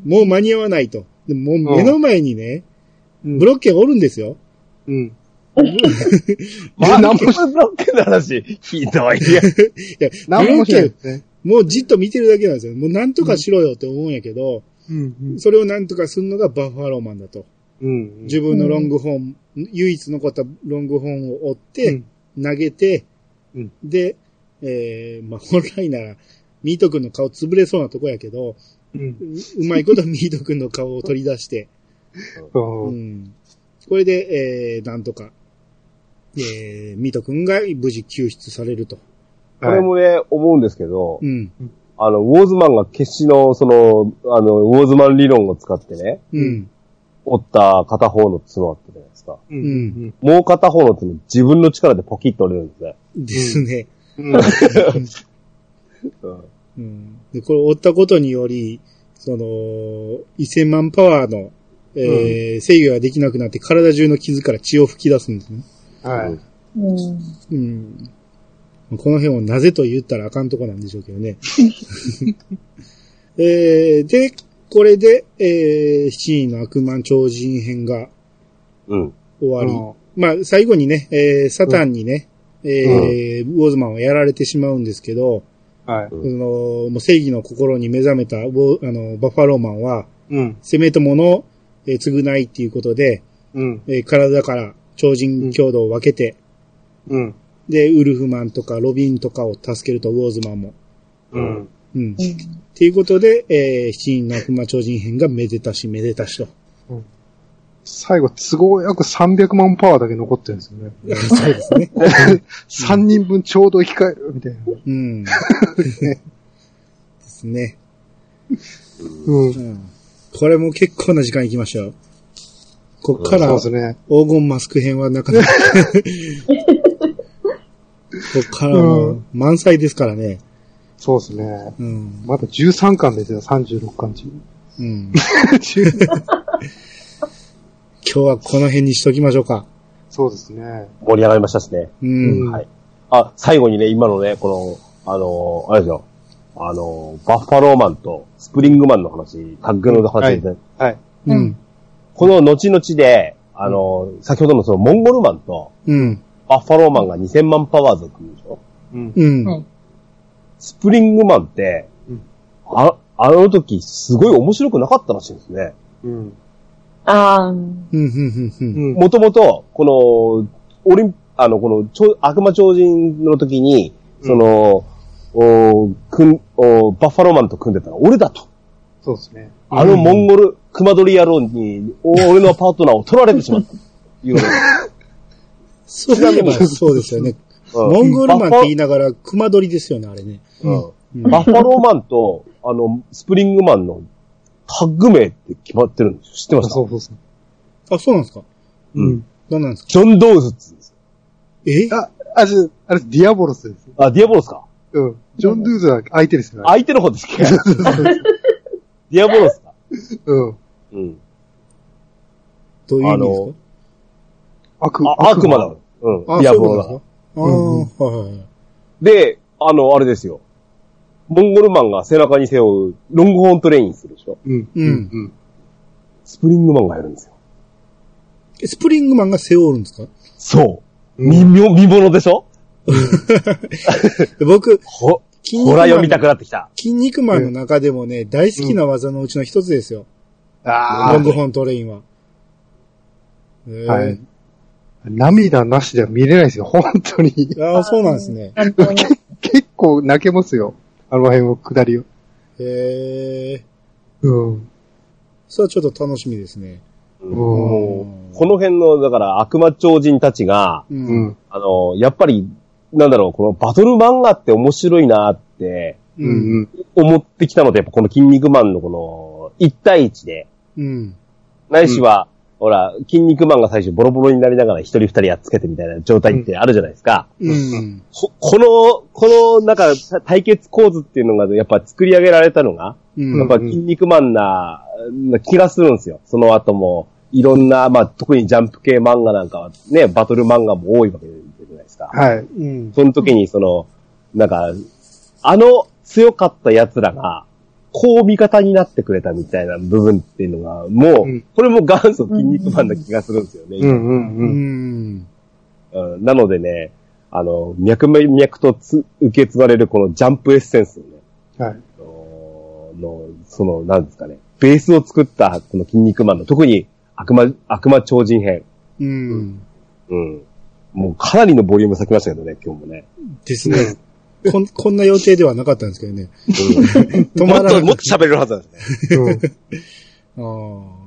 Speaker 2: もう間に合わないと。でももう目の前にね、
Speaker 3: うん
Speaker 2: ブロッケンおるんですよ。
Speaker 3: うん。
Speaker 4: まあ、
Speaker 3: 何も
Speaker 4: ブロックの話、ひどい。
Speaker 2: いや、
Speaker 3: 何もしない
Speaker 2: ケン、
Speaker 3: ですね。
Speaker 2: もうじっと見てるだけなんですよ。もうなんとかしろよって思うんやけど、
Speaker 3: うん。
Speaker 2: それをなんとかするのがバッファローマンだと。
Speaker 3: うん。
Speaker 2: 自分のロングホーン、唯一残ったロングホーンを追って、投げて、
Speaker 3: うん
Speaker 2: で、えー、まあ、本来なら、ミート君の顔潰れそうなとこやけど、
Speaker 3: うん。
Speaker 2: ううまいことミート君の顔を取り出して、
Speaker 3: う。
Speaker 2: うんん。これで、えー、なんとか、えー、ミート君が無事救出されると。
Speaker 4: これもね、思うんですけど
Speaker 2: う、ん。
Speaker 4: あの、ウォーズマンが決死の、その、あの、ウォーズマン理論を使ってね、
Speaker 2: うん。
Speaker 4: 折った片方の角あったじゃないですか。
Speaker 3: う
Speaker 2: うん
Speaker 3: ん。
Speaker 4: もう片方の角、自分の力でポキッと折れるんですね。
Speaker 2: ですね。
Speaker 3: うん。
Speaker 4: うん
Speaker 2: うん。で、これ追ったことにより、その、1000万パワーの、えー制御ができなくなって体中の傷から血を吹き出すんですね。
Speaker 3: はい。
Speaker 1: うん。
Speaker 2: うん。この辺をなぜと言ったらあかんとこなんでしょうけどね。えー、で、これで、えー、七人の悪魔超人編が、
Speaker 4: うん。
Speaker 2: 終わり。
Speaker 3: うん
Speaker 2: まあ、最後にね、えーサタンにね、えーウォーズマンはやられてしまうんですけど、
Speaker 3: はい。
Speaker 2: その、もう正義の心に目覚めたウォあの、バッファローマンは、
Speaker 3: うん。
Speaker 2: 攻めともの、えー償いっていうことで、
Speaker 3: うん。
Speaker 2: えー体から超人強度を分けて、
Speaker 3: うん。
Speaker 2: で、ウルフマンとかロビンとかを助けると、ウォーズマンも。
Speaker 3: うん。
Speaker 2: うん。っていうことで、えー七人の悪魔超人編がめでたしめでたしと。
Speaker 3: 最後、都合約300万パワーだけ残ってるんですよね。
Speaker 2: そうですね。
Speaker 3: 3人分ちょうど生き返るみたいな。
Speaker 2: うん。ですね。
Speaker 3: うん。
Speaker 2: うん。これも結構な時間いきましたよ。こっから
Speaker 3: そうですね。
Speaker 2: 黄金マスク編はなかなか。こっからもう満載ですからね。
Speaker 3: そうですね。
Speaker 2: うん。
Speaker 3: まだ13巻ですよ、36巻中。
Speaker 2: うん。今日はこの辺にしときましょうか。
Speaker 3: そうですね。
Speaker 4: 盛り上がりましたしね。
Speaker 2: うん。
Speaker 3: うん
Speaker 4: はい。あ、最後にね、今のね、この、あの、あれですよ。あの、バッファローマンとスプリングマンの話、タッグの話で、
Speaker 3: はい。
Speaker 2: うん。
Speaker 4: この後々で、あの、先ほどのそのモンゴルマンと
Speaker 2: うん。
Speaker 4: バッファローマンが2000万パワー族でしょ？
Speaker 3: うん。
Speaker 2: うん。
Speaker 1: うん
Speaker 4: スプリングマンって、
Speaker 3: うん
Speaker 4: あ、あの時すごい面白くなかったらしいんですね。
Speaker 3: うん。
Speaker 1: ああ、
Speaker 2: うん。うん。うん。
Speaker 3: うん。
Speaker 4: もともと、この、オリン、あの、この、超悪魔超人の時に、その、おくんおバッファローマンと組んでたのは俺だと。
Speaker 3: そうですね。
Speaker 4: あのモンゴル、熊取野郎に、お俺のパートナーを取られてしまった。いうことで
Speaker 2: そういえばそうですよね。
Speaker 4: うん
Speaker 2: モンゴルマンって言いながら、熊取ですよね、あれね。
Speaker 4: うん
Speaker 2: うん
Speaker 4: バッファローマンと、あの、スプリングマンのタッグ名って決まってるんですよ。知ってました
Speaker 3: そうそうそう。
Speaker 2: あ、そうなんですか？
Speaker 4: うん。
Speaker 2: 何なんですか？
Speaker 4: ジョン・ドーズって言うんですよ
Speaker 2: え？
Speaker 3: あ、あれ、あれ、ディアボロスです。
Speaker 4: あ、ディアボロスか。
Speaker 3: うん。ジョン・ドゥーズは相手ですよね。
Speaker 4: 相手の方ですっけ ディアボロスか？
Speaker 3: うん。
Speaker 4: うん。
Speaker 2: どういう意味ですか？
Speaker 3: 悪
Speaker 4: あ、悪魔だ。うん。
Speaker 2: あ、
Speaker 4: ディアボロだ。
Speaker 2: ああ、はい。
Speaker 4: で、あの、あれですよ。モンゴルマンが背中に背負うロングホーントレインするでしょ？
Speaker 3: うん。
Speaker 2: うん
Speaker 3: うん。
Speaker 4: スプリングマンがやるんですよ。
Speaker 2: えスプリングマンが背負うんですか？
Speaker 4: そう。
Speaker 3: うん
Speaker 4: 見も、見物でしょ？
Speaker 2: 僕、
Speaker 4: ほ、
Speaker 2: 筋肉マン
Speaker 4: ほら読みたくなってきた。
Speaker 2: 筋肉マンの中でもね、大好きな技のうちの一つですよ。
Speaker 3: あ
Speaker 2: ロングホーントレインは。えー
Speaker 3: あ。はい。涙なしでは見れないですよ、本当に。
Speaker 2: ああ、そうなんですね。
Speaker 3: 結構泣けますよ。あの辺を下りを。
Speaker 2: へえ。
Speaker 3: うん。
Speaker 2: それはちょっと楽しみですね。
Speaker 3: うん。
Speaker 4: この辺の、だから悪魔超人たちが、
Speaker 2: う。
Speaker 3: うんん。
Speaker 4: あの、やっぱり、なんだろう、このバトル漫画って面白いなって。思ってきたので、やっぱこの筋肉マンのこの、1対1で、
Speaker 2: うん。
Speaker 4: ないしは、ほら、筋肉マンが最初ボロボロになりながら一人二人やっつけてみたいな状態ってあるじゃないですか。
Speaker 2: うん。
Speaker 4: ここの、この、なんか、対決構図っていうのが、やっぱ作り上げられたのが、
Speaker 2: うん。
Speaker 4: やっぱ筋肉マンな、な気がするんですよ。その後も、いろんな、まあ、特にジャンプ系漫画なんかはね、バトル漫画も多いわけか？
Speaker 3: はい。
Speaker 2: うん。
Speaker 4: その時に、その、なんか、あの強かった奴らが、こう味方になってくれたみたいな部分っていうのが、もう、
Speaker 3: うん
Speaker 4: これも元祖筋肉マンな気がするんですよね。
Speaker 3: うんうん
Speaker 2: う
Speaker 3: うん。
Speaker 2: ん。
Speaker 4: うんなのでね、あの、脈々とつ受け継がれるこのジャンプエッセンスのね、
Speaker 3: はい。
Speaker 4: の、のその、なんですかね、ベースを作ったこの筋肉マンの、特に悪魔、悪魔超人編。
Speaker 2: うん。
Speaker 4: うん。もうかなりのボリューム咲きましたけどね、今日もね。
Speaker 2: ですね。こん、こんな予定ではなかったんですけどね。止まらなかった
Speaker 4: もっと喋れるはずなんですね。
Speaker 3: うん。
Speaker 2: ああ。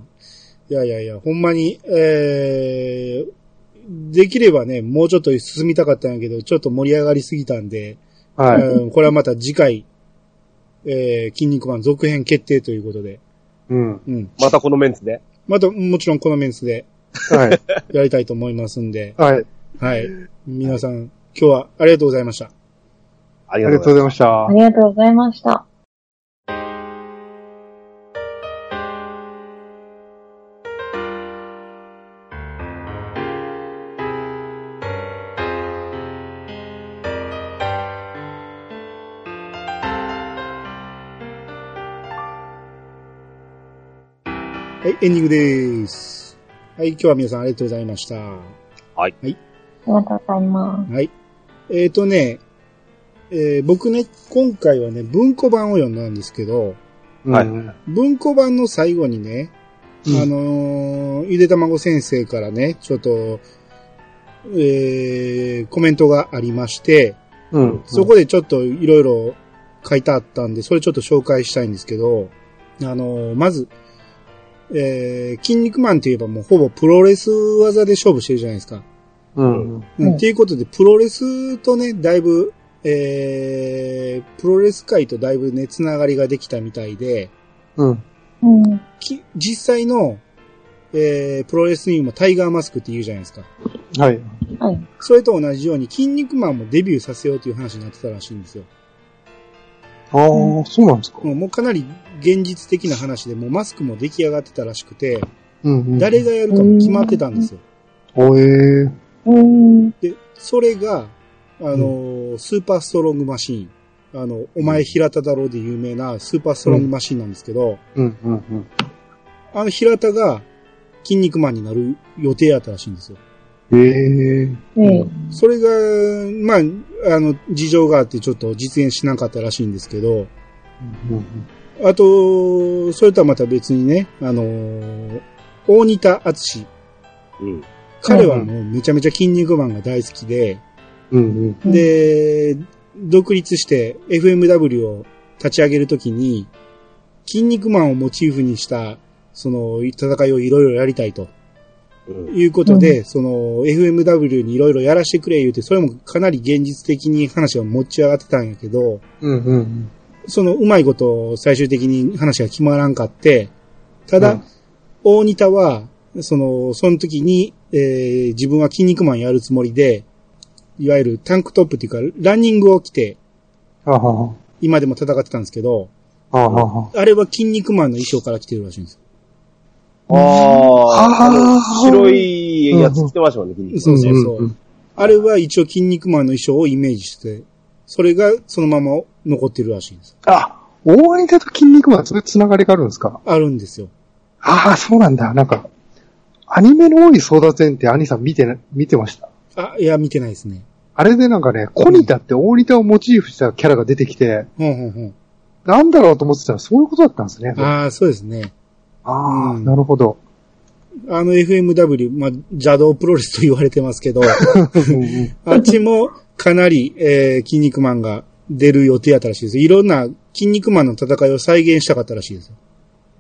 Speaker 2: いやいやいや、ほんまに、えー、できればね、もうちょっと進みたかったんやけど、ちょっと盛り上がりすぎたんで、
Speaker 3: はい。
Speaker 2: うんこれはまた次回、えー、筋肉マン続編決定ということで、
Speaker 3: うん。
Speaker 2: うん。
Speaker 4: またこのメンツで。
Speaker 2: また、もちろんこのメンツで
Speaker 3: はい。
Speaker 2: やりたいと思いますんで、
Speaker 3: はい。
Speaker 2: はい。皆さん、今日はありがとうございました。
Speaker 4: あり
Speaker 3: がとうございました
Speaker 1: あ。りがとうございました。
Speaker 2: はい、エンディングです。はい、今日は皆さんありがとうございました。
Speaker 1: ありがとうございま
Speaker 2: はい。えっ、とね、えー僕ね、今回はね、文庫版を読んだんですけど、
Speaker 4: はい
Speaker 3: うん
Speaker 2: 文庫版の最後にね、
Speaker 3: うん
Speaker 2: あのーゆでたまご先生からね、ちょっと、えー、コメントがありまして、
Speaker 3: うん。
Speaker 2: そこでちょっといろいろ書いてあったんで、それちょっと紹介したいんですけど、あのーまず、えー、筋肉マンといえばもうほぼプロレス技で勝負してるじゃないですか。
Speaker 3: うん。
Speaker 2: うん
Speaker 1: うん
Speaker 2: っていうことで、プロレスとね、だいぶ、えー、プロレス界とだいぶね、つながりができたみたいで、
Speaker 3: うん。
Speaker 1: す。うん。
Speaker 2: き実際の、えー、プロレスにもタイガーマスクって言うじゃないですか。
Speaker 3: はい。
Speaker 1: はい。
Speaker 2: それと同じように、筋肉マンもデビューさせようという話になってたらしいんですよ。
Speaker 3: ああ、そうなんですか。
Speaker 2: もうもうかなり現実的な話で、もうマスクも出来上がってたらしくて、
Speaker 3: うんうん。
Speaker 2: 誰がやるかも決まってたんですよ。
Speaker 3: おえー。
Speaker 1: うん。
Speaker 2: で、それが、あのースーパーストロングマシーン。あの、お前平田だろうで有名なスーパーストロングマシーンなんですけど、
Speaker 3: うんうんうん。
Speaker 2: あの平田が筋肉マンになる予定やったらしいんですよ。
Speaker 3: ええー。
Speaker 1: ええ。
Speaker 2: それが、まあ、あの、事情があってちょっと実現しなかったらしいんですけど、
Speaker 3: うんうん
Speaker 2: あと、それとはまた別にね、あのー大仁田敦
Speaker 4: うん。
Speaker 2: 彼はもうめちゃめちゃ筋肉マンが大好きで、
Speaker 3: うんうん。
Speaker 2: で、独立して FMW を立ち上げるときに、筋肉マンをモチーフにした、その、戦いをいろいろやりたいと
Speaker 4: うん。
Speaker 2: いうことで、その、FMW にいろいろやらしてくれ言うて、それもかなり現実的に話が持ち上がってたんやけど、
Speaker 3: うんうん
Speaker 2: そのうまいこと最終的に話が決まらんかって、ただ、
Speaker 3: うん
Speaker 2: 大仁田は、その、その時に、えー自分は筋肉マンやるつもりで、いわゆるタンクトップっていうか、ランニングを着て。今でも戦ってたんですけど、
Speaker 3: あ
Speaker 2: れは筋肉マンの衣装から来てるらしいんです
Speaker 4: ああ、あ白いやつ着てましたもんね、筋肉
Speaker 2: そうそうそう。
Speaker 3: うんうん
Speaker 2: あれは一応筋肉マンの衣装をイメージして、それがそのまま残ってるらしいんです。
Speaker 3: あ、大仁田と筋肉マン、そういうつながりがあるんですか？
Speaker 2: あるんですよ。
Speaker 3: ああ、そうなんだ。なんか、アニメの多い争奪戦って兄さん見てな、見てました？
Speaker 2: あ、いや、見てないですね。
Speaker 3: あれでなんかね、コニタって大仁田をモチーフしたキャラが出てきて。なんだろうと思ってたらそういうことだったんですね。あ
Speaker 2: ああ、そうですね。
Speaker 3: あー、
Speaker 2: うん
Speaker 3: なるほど。
Speaker 2: あの FMW、まあ、邪道プロレスと言われてますけど、あっちもかなり、えー、筋肉マンが出る予定やったらしいです。いろんな筋肉マンの戦いを再現したかったらしいですよ。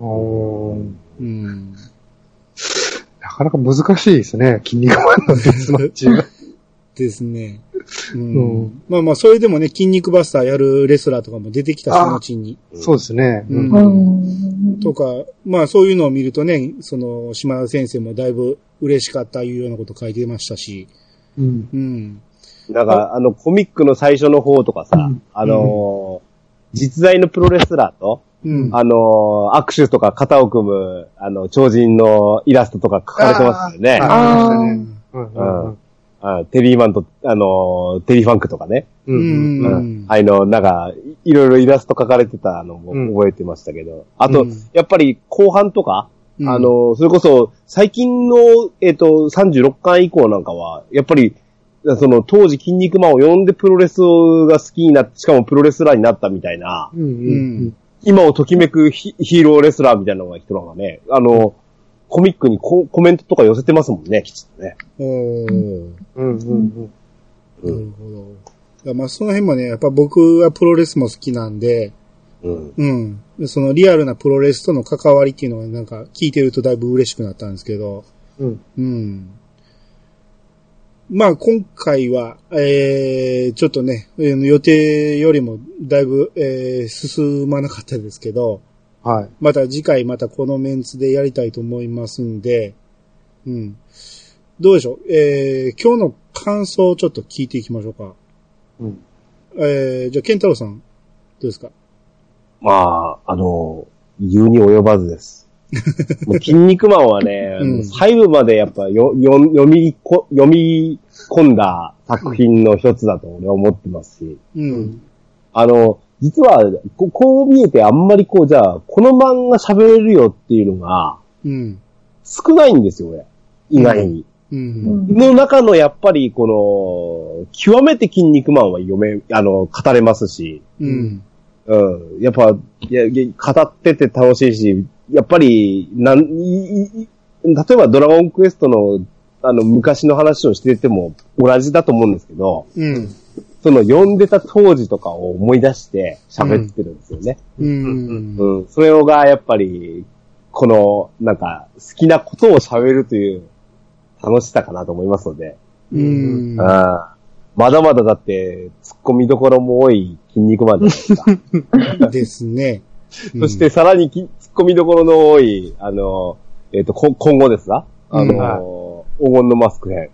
Speaker 3: おー
Speaker 2: うん。
Speaker 3: なかなか難しいですね、筋肉マンのデスマッチが。
Speaker 2: ですね。うん。
Speaker 3: うん
Speaker 2: まあまあ、それでもね、筋肉バスターやるレスラーとかも出てきたし、
Speaker 3: あ
Speaker 2: 後に。
Speaker 3: そうですね。
Speaker 2: うん
Speaker 1: うん。
Speaker 2: とか、まあそういうのを見るとね、その、島田先生もだいぶ嬉しかったいうようなこと書いてましたし、
Speaker 3: うん。
Speaker 2: うん。
Speaker 4: なんか、あの、コミックの最初の方とかさ、
Speaker 3: うん
Speaker 4: あのー実在のプロレスラーと、
Speaker 2: うん。
Speaker 4: あのー握手とか肩を組む、あの、超人のイラストとか書かれてますよね。
Speaker 3: あ
Speaker 1: ああ。
Speaker 3: ありましたねうんうんうん
Speaker 4: あテリーマンと、あのーテリーファンクとかね。
Speaker 2: う。
Speaker 4: ああいうの、なんか、いいろいろイラスト書かれてたのも
Speaker 3: うん
Speaker 4: 覚えてましたけど。あと、
Speaker 2: うん
Speaker 4: やっぱり後半とか、
Speaker 2: うん
Speaker 4: あの、それこそ、最近の、えっ、と、36巻以降なんかは、やっぱり、その、当時筋肉マンを呼んでプロレスが好きになって、しかもプロレスラーになったみたいな、
Speaker 3: うんうん
Speaker 4: 今をときめくヒヒーローレスラーみたいなのが人がね、あの、コミックにココメントとか寄せてますもんね、きちっとね。
Speaker 2: おー。
Speaker 3: うんうんうん
Speaker 2: なるほど。まあその辺もね、やっぱ僕はプロレスも好きなんで、
Speaker 4: うん。
Speaker 2: うん。そのリアルなプロレスとの関わりっていうのはなんか聞いてるとだいぶ嬉しくなったんですけど、
Speaker 3: うん
Speaker 2: うん。まあ今回は、えー、ちょっとね、えー予定よりもだいぶ、えー、進まなかったですけど、
Speaker 3: はい。
Speaker 2: また次回またこのメンツでやりたいと思いますんで、うん。どうでしょう？えー、今日の感想をちょっと聞いていきましょうか。
Speaker 3: うん。
Speaker 2: えー、じゃあ、ケンタロウさん、どうですか？
Speaker 4: まあ、あの、言うに及ばずです。もう筋肉マンはね、
Speaker 2: うん
Speaker 4: 5までやっぱよよ読みこ、読み込んだ作品の一つだと俺は思ってますし、
Speaker 2: うん。
Speaker 4: あの、実はこ、こう見えてあんまりこう、じゃあ、この漫画喋れるよっていうのが
Speaker 2: うん。
Speaker 4: 少ないんですよ、俺。意外に。
Speaker 2: う。
Speaker 1: うんん。
Speaker 4: の中のやっぱりこの、極めて筋肉マンは読め、あの、語れますし、
Speaker 2: うん。
Speaker 4: うん。やっぱ、いや、いや語ってて楽しいし、やっぱり、なん、いいい例えばドラゴンクエストの、あの、昔の話をしてても同じだと思うんですけど、
Speaker 2: うん。
Speaker 4: その読んでた当時とかを思い出して喋ってるんですよね。
Speaker 2: うん。
Speaker 4: うん。それがやっぱり、この、なんか、好きなことを喋るという楽しさかなと思いますので、
Speaker 2: うん。
Speaker 4: ああまだまだだって、突っ込みどころも多い筋肉マンじゃないですか。
Speaker 2: ですね。
Speaker 4: そして、さらにき突っ込みどころの多い、あの、えっ、と、こ今後ですが、あの、
Speaker 2: うん
Speaker 3: はい
Speaker 4: 黄金のマスク編、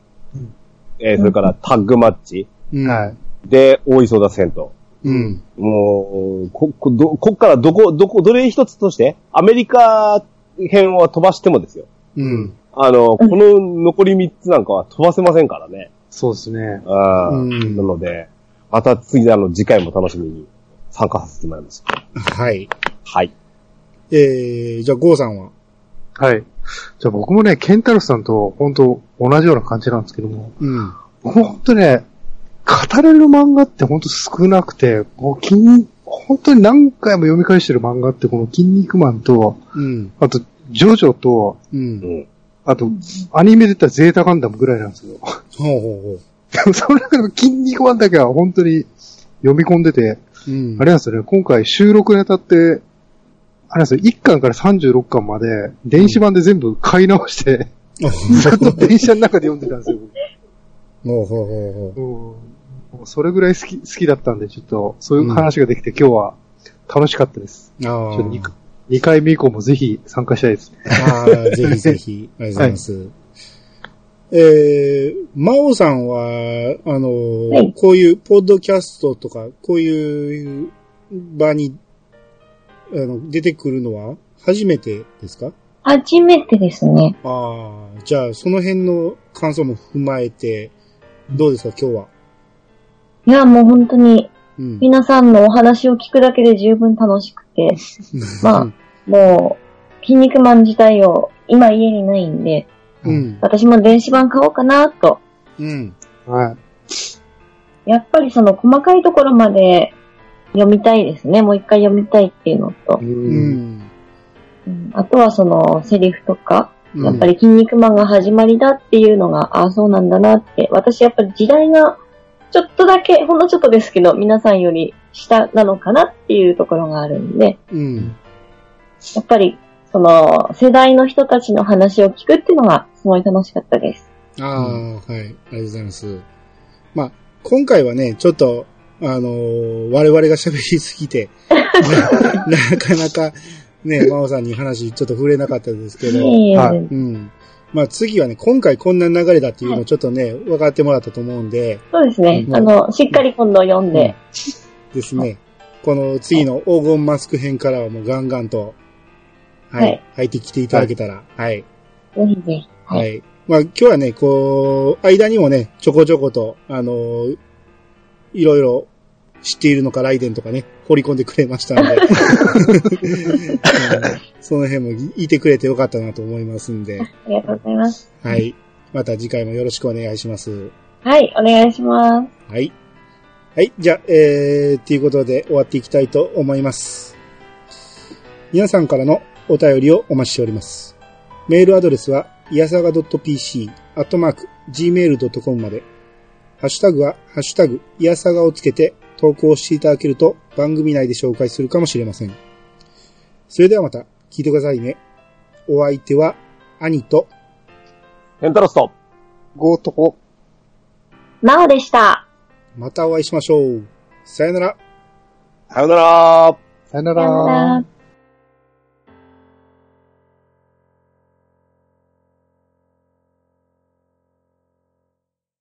Speaker 4: えーそれからタッグマッチ、
Speaker 2: うん、
Speaker 3: はい。
Speaker 4: で、大磯田戦闘。
Speaker 2: うん。
Speaker 4: もう、こ、こ、ど、こっからどこ、どこ、どれ一つとして、アメリカ編は飛ばしてもですよ。
Speaker 2: うん。
Speaker 4: あの、この残り3つなんかは飛ばせませんからね。
Speaker 3: そうですね。
Speaker 4: あー
Speaker 2: うん
Speaker 4: なので、また次、あの、次回も楽しみに参加させてもらいます。
Speaker 2: はい。
Speaker 4: はい。
Speaker 2: えー、じゃあ、ゴーさんは？
Speaker 3: はい。じゃあ僕もね、ケンタロスさんと本当同じような感じなんですけども、
Speaker 2: うん。
Speaker 3: 本当ね、語れる漫画って本当少なくて、こう筋本当に何回も読み返してる漫画ってこの筋肉マンと、
Speaker 2: うん。
Speaker 3: あと、ジョジョと、
Speaker 2: う。
Speaker 4: うんん。
Speaker 3: あと、アニメで言ったらゼータガンダムぐらいなんですよ。
Speaker 2: ほうほうほ
Speaker 3: で もその中でも筋肉マンだけは本当に読み込んでて、
Speaker 2: う。うん。
Speaker 3: あれなんですよね、今回収録にあたって、あれなんですよ、1巻から36巻まで、電子版で全部買い直して、ずっと電車の中で読んでたんですよ。
Speaker 2: ほうほうほうほ
Speaker 3: うんもうそれぐらい好き、好きだったんで、ちょっと、そういう話ができて、今日は楽しかったです。
Speaker 2: う。あ
Speaker 3: ちょっと 2, 2回目以降もぜひ参加したいです。
Speaker 2: あ。ああ、ぜひぜひ。ありがとうございます。えー、マオさんは、あのー
Speaker 1: はい
Speaker 2: こういうポッドキャストとか、こういう場に、あの、出てくるのは初めてですか？
Speaker 1: 初めてですね。
Speaker 2: ああ、じゃあ、その辺の感想も踏まえて、どうですか、今日は？
Speaker 1: いや、もう本当に、
Speaker 2: うん。
Speaker 1: 皆さんのお話を聞くだけで十分楽しくて、まあもう、筋肉マン自体を今家にないんで、
Speaker 2: うん。
Speaker 1: 私も電子版買おうかなと。
Speaker 2: うん。
Speaker 3: はい。
Speaker 1: やっぱりその細かいところまで読みたいですね。もう一回読みたいっていうのと
Speaker 3: う。。
Speaker 2: うんん。
Speaker 1: うんあとはそのセリフとか、
Speaker 2: うん
Speaker 1: やっぱり筋肉マンが始まりだっていうのが、ああ、そうなんだなって。私やっぱり時代がちょっとだけ、ほんのちょっとですけど、皆さんより下なのかなっていうところがあるんで、
Speaker 2: うん。
Speaker 1: やっぱり、その、世代の人たちの話を聞くっていうのが、すごい楽しかったです。
Speaker 2: ああ、はい。ありがとうございます。まあ、今回はね、ちょっと、あのー我々が喋りすぎて、な なかなか、ね、真央さんに話ちょっと触れなかったですけど、
Speaker 3: はい
Speaker 2: うん。まあ次はね、今回こんな流れだっていうのをちょっとね、分かってもらったと思うんで、
Speaker 1: そうですね。
Speaker 2: うん
Speaker 1: あの、しっかり今度読んで、
Speaker 2: ですね、この次の黄金マスク編からはもうガンガンと、はい、
Speaker 1: はい
Speaker 2: 入ってきていただけたら、はい。
Speaker 1: ぜひぜひ。
Speaker 2: は
Speaker 1: はい。
Speaker 2: い。まあ今日はね、こう、間にもね、ちょこちょこと、あのーいろいろ知っているのか、ライデンとかね、掘り込んでくれましたので、う んその辺もいてくれてよかったなと思いますんで、
Speaker 1: ありがとうございます。
Speaker 2: はい。また次回もよろしくお願いします。
Speaker 1: はい、お願いします。
Speaker 2: はい。はい。じゃあ、えー、ということで終わっていきたいと思います。皆さんからのお便りをお待ちしております。メールアドレスは、いやさが .pc、アットマーク、gmail.com まで。ハッシュタグは、ハッシュタグ、いやさがをつけて投稿していただけると番組内で紹介するかもしれません。それではまた聞いてくださいね。お相手は、兄と、
Speaker 4: ヘンタロスト。
Speaker 3: ゴートコ。
Speaker 1: なおでした。
Speaker 2: またお会いしましょう。さよなら。
Speaker 4: さよなら。
Speaker 3: さよな
Speaker 1: さよな
Speaker 3: ら
Speaker 1: ら。